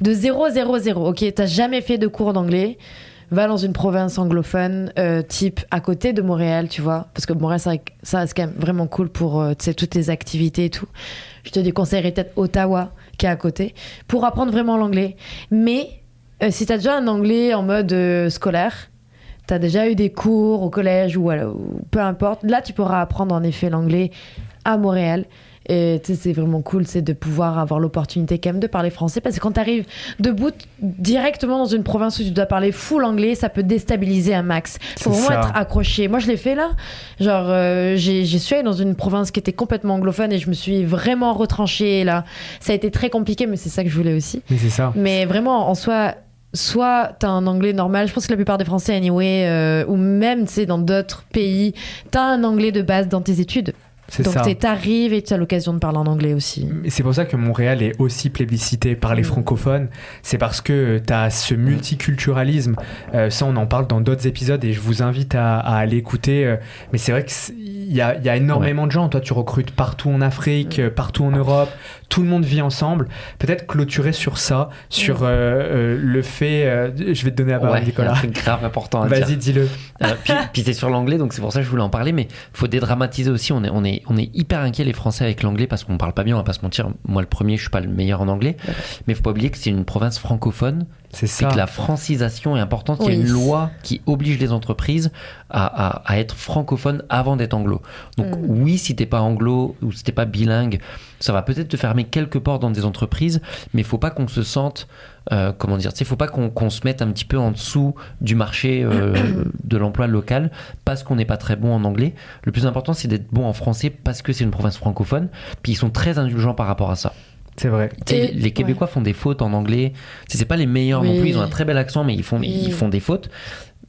Speaker 2: de zéro, zéro, zéro, ok, t'as jamais fait de cours d'anglais, va dans une province anglophone, euh, type à côté de Montréal, tu vois, parce que Montréal, que ça c'est quand même vraiment cool pour euh, tu toutes les activités et tout. Je te déconseillerais peut-être Ottawa, qui est à côté, pour apprendre vraiment l'anglais. Mais euh, si t'as déjà un anglais en mode scolaire, t'as déjà eu des cours au collège ou, voilà, ou peu importe, là tu pourras apprendre en effet l'anglais à Montréal. Et tu sais, c'est vraiment cool, c'est de pouvoir avoir l'opportunité quand même de parler français parce que quand tu arrives debout directement dans une province où tu dois parler full anglais, ça peut déstabiliser un max. Faut vraiment
Speaker 1: ça.
Speaker 2: être accroché. Moi, je l'ai fait là. Genre, euh, j'ai j'ai suis allée dans une province qui était complètement anglophone et je me suis vraiment retranchée là. Ça a été très compliqué, mais c'est ça que je voulais aussi.
Speaker 1: Mais c'est ça.
Speaker 2: Mais vraiment, en soi, soit t'as un anglais normal, je pense que la plupart des Français, anyway, euh, ou même, tu sais, dans d'autres pays, t'as un anglais de base dans tes études.
Speaker 1: C'est
Speaker 2: Donc
Speaker 1: ça.
Speaker 2: t'es- t'arrives et tu as l'occasion de parler en anglais aussi.
Speaker 1: C'est pour ça que Montréal est aussi plébiscité par les
Speaker 2: Mm.
Speaker 1: francophones. C'est parce que tu as ce multiculturalisme. Euh, ça, on en parle dans d'autres épisodes et je vous invite à, à aller écouter. Euh, Mais c'est vrai qu'il y a, y a énormément de gens. Toi, tu recrutes partout en Afrique, euh, partout en Europe. Tout le monde vit ensemble. Peut-être clôturer sur ça, sur euh, euh, le fait. euh, je vais te donner la parole,
Speaker 3: Ouais,
Speaker 1: Nicolas.
Speaker 3: un truc grave important à dire.
Speaker 1: Vas-y, dis-le.
Speaker 3: Euh, puis puis c'est sur l'anglais, donc c'est pour ça que je voulais en parler, mais faut dédramatiser aussi. On est, on est, on est hyper inquiets les Français avec l'anglais parce qu'on parle pas bien, on va pas se mentir. Moi, le premier, je suis pas le meilleur en anglais, mais faut pas oublier que c'est une province francophone
Speaker 1: C'est
Speaker 3: c'est
Speaker 1: ça.
Speaker 3: que la francisation est importante. Il y a une loi qui oblige les entreprises à, à- à être francophones avant d'être anglo. Donc
Speaker 2: Mm.
Speaker 3: oui, si t'es pas anglo ou si t'es pas bilingue, ça va peut-être te fermer quelques portes dans des entreprises, mais il faut pas qu'on se sente, euh, comment dire, il faut pas qu'on se mette un petit peu en dessous du marché euh, (clears throat) de l'emploi local parce qu'on n'est pas très bon en anglais. Le plus important, c'est d'être bon en français parce que c'est une province francophone. Puis ils sont très indulgents par rapport à ça.
Speaker 1: C'est vrai.
Speaker 3: Tu sais,
Speaker 2: Et-
Speaker 3: les Québécois font des fautes en anglais. Tu sais, C'est pas les meilleurs non plus. Ils ont un très bel accent, mais ils font,
Speaker 2: Oui.
Speaker 3: ils font des fautes.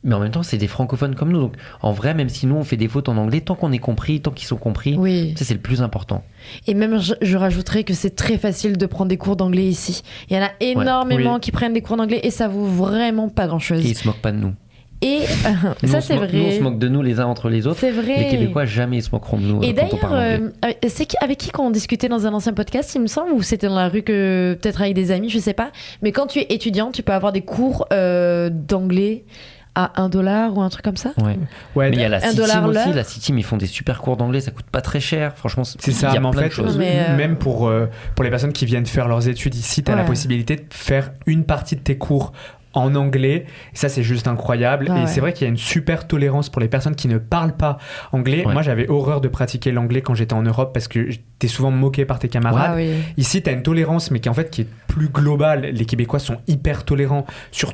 Speaker 3: Mais en même temps, c'est des francophones comme nous. Donc, en vrai, même si nous on fait des fautes en anglais, tant qu'on est compris, tant qu'ils sont compris,
Speaker 2: Oui.
Speaker 3: sais, c'est le plus important.
Speaker 2: Et même, je, je rajouterais que c'est très facile de prendre des cours d'anglais ici. Il y en a énormément
Speaker 1: Oui.
Speaker 2: qui prennent des cours d'anglais et ça vaut vraiment pas grand-chose.
Speaker 3: Et ils se moquent pas de nous.
Speaker 2: Et (laughs) ça, c'est
Speaker 3: mo- Nous, on
Speaker 2: vrai.
Speaker 3: se moque de nous les uns entre les autres.
Speaker 2: C'est vrai.
Speaker 3: Les Québécois, jamais ils se moqueront de nous
Speaker 2: Et
Speaker 3: euh,
Speaker 2: d'ailleurs, euh, avec- c'est avec qui qu'on discutait dans un ancien podcast, il me semble, ou c'était dans la rue que peut-être avec des amis, je sais pas. Mais quand tu es étudiant, tu peux avoir des cours euh, d'anglais à 1 dollar ou un truc comme ça.
Speaker 3: Ouais.
Speaker 1: Ouais,
Speaker 3: Mais il y a la
Speaker 2: dollar
Speaker 3: aussi. La City, ils font des super cours d'anglais. Ça coûte pas très cher. Franchement,
Speaker 1: C'est
Speaker 3: il
Speaker 1: ça,
Speaker 3: y a
Speaker 1: mais en
Speaker 3: plein de
Speaker 1: fait,
Speaker 3: choses.
Speaker 2: Mais, euh,
Speaker 1: même pour, euh, pour les personnes qui viennent faire leurs études ici, tu as la
Speaker 2: Ouais.
Speaker 1: possibilité de faire une partie de tes cours en anglais. Et ça, c'est juste incroyable.
Speaker 2: Ah
Speaker 1: et
Speaker 2: ouais.
Speaker 1: c'est vrai qu'il y a une super tolérance pour les personnes qui ne parlent pas anglais.
Speaker 3: Ouais.
Speaker 1: Moi, j'avais horreur de pratiquer l'anglais quand j'étais en Europe parce que t'es souvent moqué par tes camarades.
Speaker 2: Ah oui.
Speaker 1: Ici, tu as une tolérance, mais qui en fait qui est plus globale. Les Québécois sont hyper tolérants sur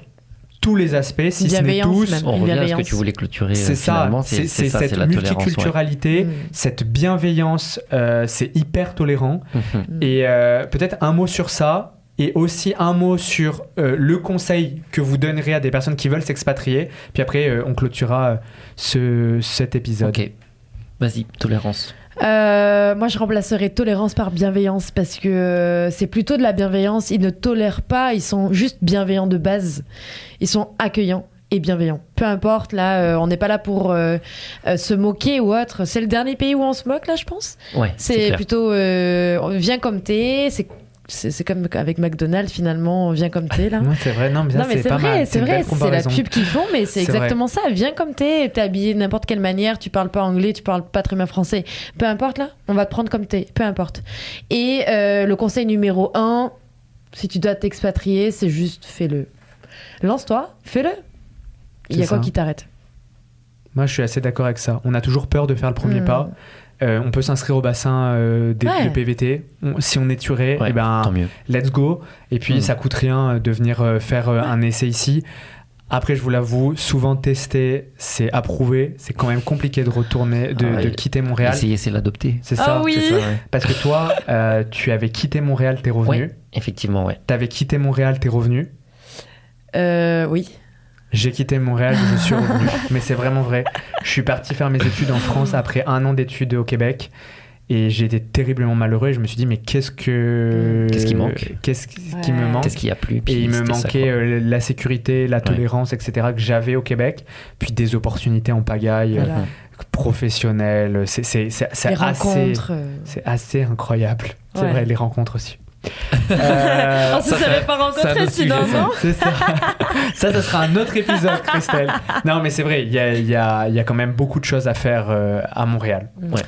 Speaker 1: tous les aspects, si ce n'est tous.
Speaker 2: même.
Speaker 3: On revient à ce que tu voulais clôturer.
Speaker 1: C'est
Speaker 3: euh,
Speaker 1: ça, c'est c'est
Speaker 3: ça,
Speaker 1: cette
Speaker 3: la tolérance, ouais.
Speaker 1: multiculturalité,
Speaker 2: Mm.
Speaker 1: cette bienveillance, euh, c'est hyper tolérant.
Speaker 3: Mhm.
Speaker 1: Et euh, peut-être un mot sur ça, et aussi un mot sur euh, le conseil que vous donnerez à des personnes qui veulent s'expatrier. Puis après, euh, on clôturera ce, cet épisode.
Speaker 3: Ok. Vas-y, tolérance.
Speaker 2: Euh, moi, je remplacerais tolérance par bienveillance parce que euh, c'est plutôt de la bienveillance. Ils ne tolèrent pas, ils sont juste bienveillants de base. Ils sont accueillants et bienveillants. Peu importe, là, euh, on n'est pas là pour euh, se moquer ou autre. C'est le dernier pays où on se moque, là, je pense.
Speaker 3: Ouais, c'est
Speaker 2: plutôt euh, viens comme t'es. C'est c'est c'est comme avec McDonald's finalement, viens comme t'es là. (laughs)
Speaker 1: Non, c'est vrai, non, mais, c'est
Speaker 2: vrai, c'est vrai, c'est la pub qu'ils font, mais (laughs) c'est exactement ça. Viens comme t'es, t'es habillé de n'importe quelle manière, tu parles pas anglais, tu parles pas très bien français, peu importe là, on va te prendre comme t'es, peu importe. Et euh, le conseil numéro un, si tu dois t'expatrier, c'est juste fais-le. Lance-toi, fais-le. Il y a quoi qui t'arrête?
Speaker 1: Moi, je suis assez d'accord avec ça. On a toujours peur de faire le premier
Speaker 2: Hmm.
Speaker 1: pas. Euh, on peut s'inscrire au bassin euh, des,
Speaker 2: Ouais.
Speaker 1: de PVT. On- si on est turé,
Speaker 3: Ouais,
Speaker 1: eh ben,
Speaker 3: tant mieux.
Speaker 1: let's go. Et puis,
Speaker 3: Mm.
Speaker 1: ça coûte rien euh, de venir euh, faire euh, un essai ici. Après, je vous l'avoue, souvent tester, c'est approuvé. C'est quand même compliqué de retourner, de,
Speaker 3: Ah
Speaker 1: de quitter Montréal.
Speaker 3: Essayer, c'est l'adopter.
Speaker 1: C'est
Speaker 2: Ah
Speaker 1: ça.
Speaker 2: oui.
Speaker 3: C'est ça, ouais.
Speaker 1: Parce que toi, euh, tu avais quitté Montréal, t'es revenu.
Speaker 3: Effectivement, ouais.
Speaker 1: T'avais quitté Montréal, t'es revenu.
Speaker 2: euh, Oui.
Speaker 1: J'ai quitté Montréal, je suis revenu. (laughs) Mais c'est vraiment vrai. Je suis parti faire mes études en France après un an d'études au Québec. Et j'ai été terriblement malheureux. Et je me suis dit, mais qu'est-ce que.
Speaker 3: Qu'est-ce qui manque
Speaker 1: Qu'est-ce qui
Speaker 2: Ouais.
Speaker 1: me manque
Speaker 3: Qu'est-ce qu'il y a plus?
Speaker 1: Et il me
Speaker 3: ça,
Speaker 1: manquait euh, la sécurité, la tolérance, etc. que j'avais au Québec. Puis des opportunités en pagaille, euh,
Speaker 2: Voilà.
Speaker 1: professionnelles. C'est c'est- c'est- c'est
Speaker 2: Les
Speaker 1: assez,
Speaker 2: rencontres. euh.
Speaker 1: c'est assez incroyable. C'est
Speaker 2: Ouais.
Speaker 1: vrai, les rencontres aussi. Euh, (laughs)
Speaker 2: On se serait pas rencontrés sinon, non
Speaker 1: c'est ça. ça, ça sera un autre épisode, Christelle. Non, mais c'est vrai, il y a, il y a- il y a quand même beaucoup de choses à faire euh, à Montréal.
Speaker 3: Ouais.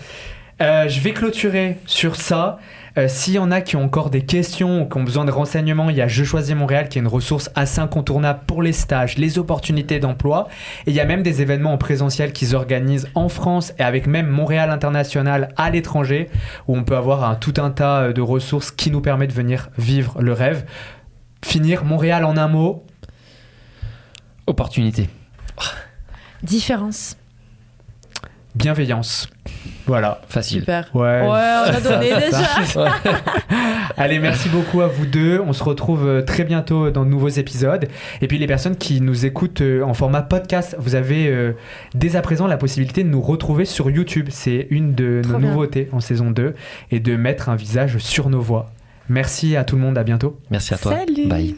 Speaker 1: Euh, je vais clôturer sur ça. Euh, S'il y en a qui ont encore des questions ou qui ont besoin de renseignements, il y a Je choisis Montréal qui est une ressource assez incontournable pour les stages, les opportunités d'emploi. Et il y a même des événements en présentiel qu'ils organisent en France et avec même Montréal International à l'étranger où on peut avoir un, tout un tas euh, de ressources qui nous permettent de venir vivre le rêve. Finir Montréal en un mot,
Speaker 3: Opportunité.
Speaker 2: Différence.
Speaker 1: Bienveillance. Voilà.
Speaker 3: Facile.
Speaker 2: Super.
Speaker 1: Ouais.
Speaker 2: Ouais, on a (laughs) donné
Speaker 1: Ça, ça. (laughs)
Speaker 2: déjà.
Speaker 1: Allez, merci beaucoup à vous deux. On se retrouve euh, très bientôt dans de nouveaux épisodes. Et puis les personnes qui nous écoutent euh, en format podcast, vous avez euh, dès à présent la possibilité de nous retrouver sur YouTube. C'est une de
Speaker 2: Trop
Speaker 1: nos
Speaker 2: bien.
Speaker 1: nouveautés en saison 2 et de mettre un visage sur nos voix. Merci à tout le monde, à bientôt.
Speaker 3: Merci à toi.
Speaker 2: Salut.
Speaker 3: Bye.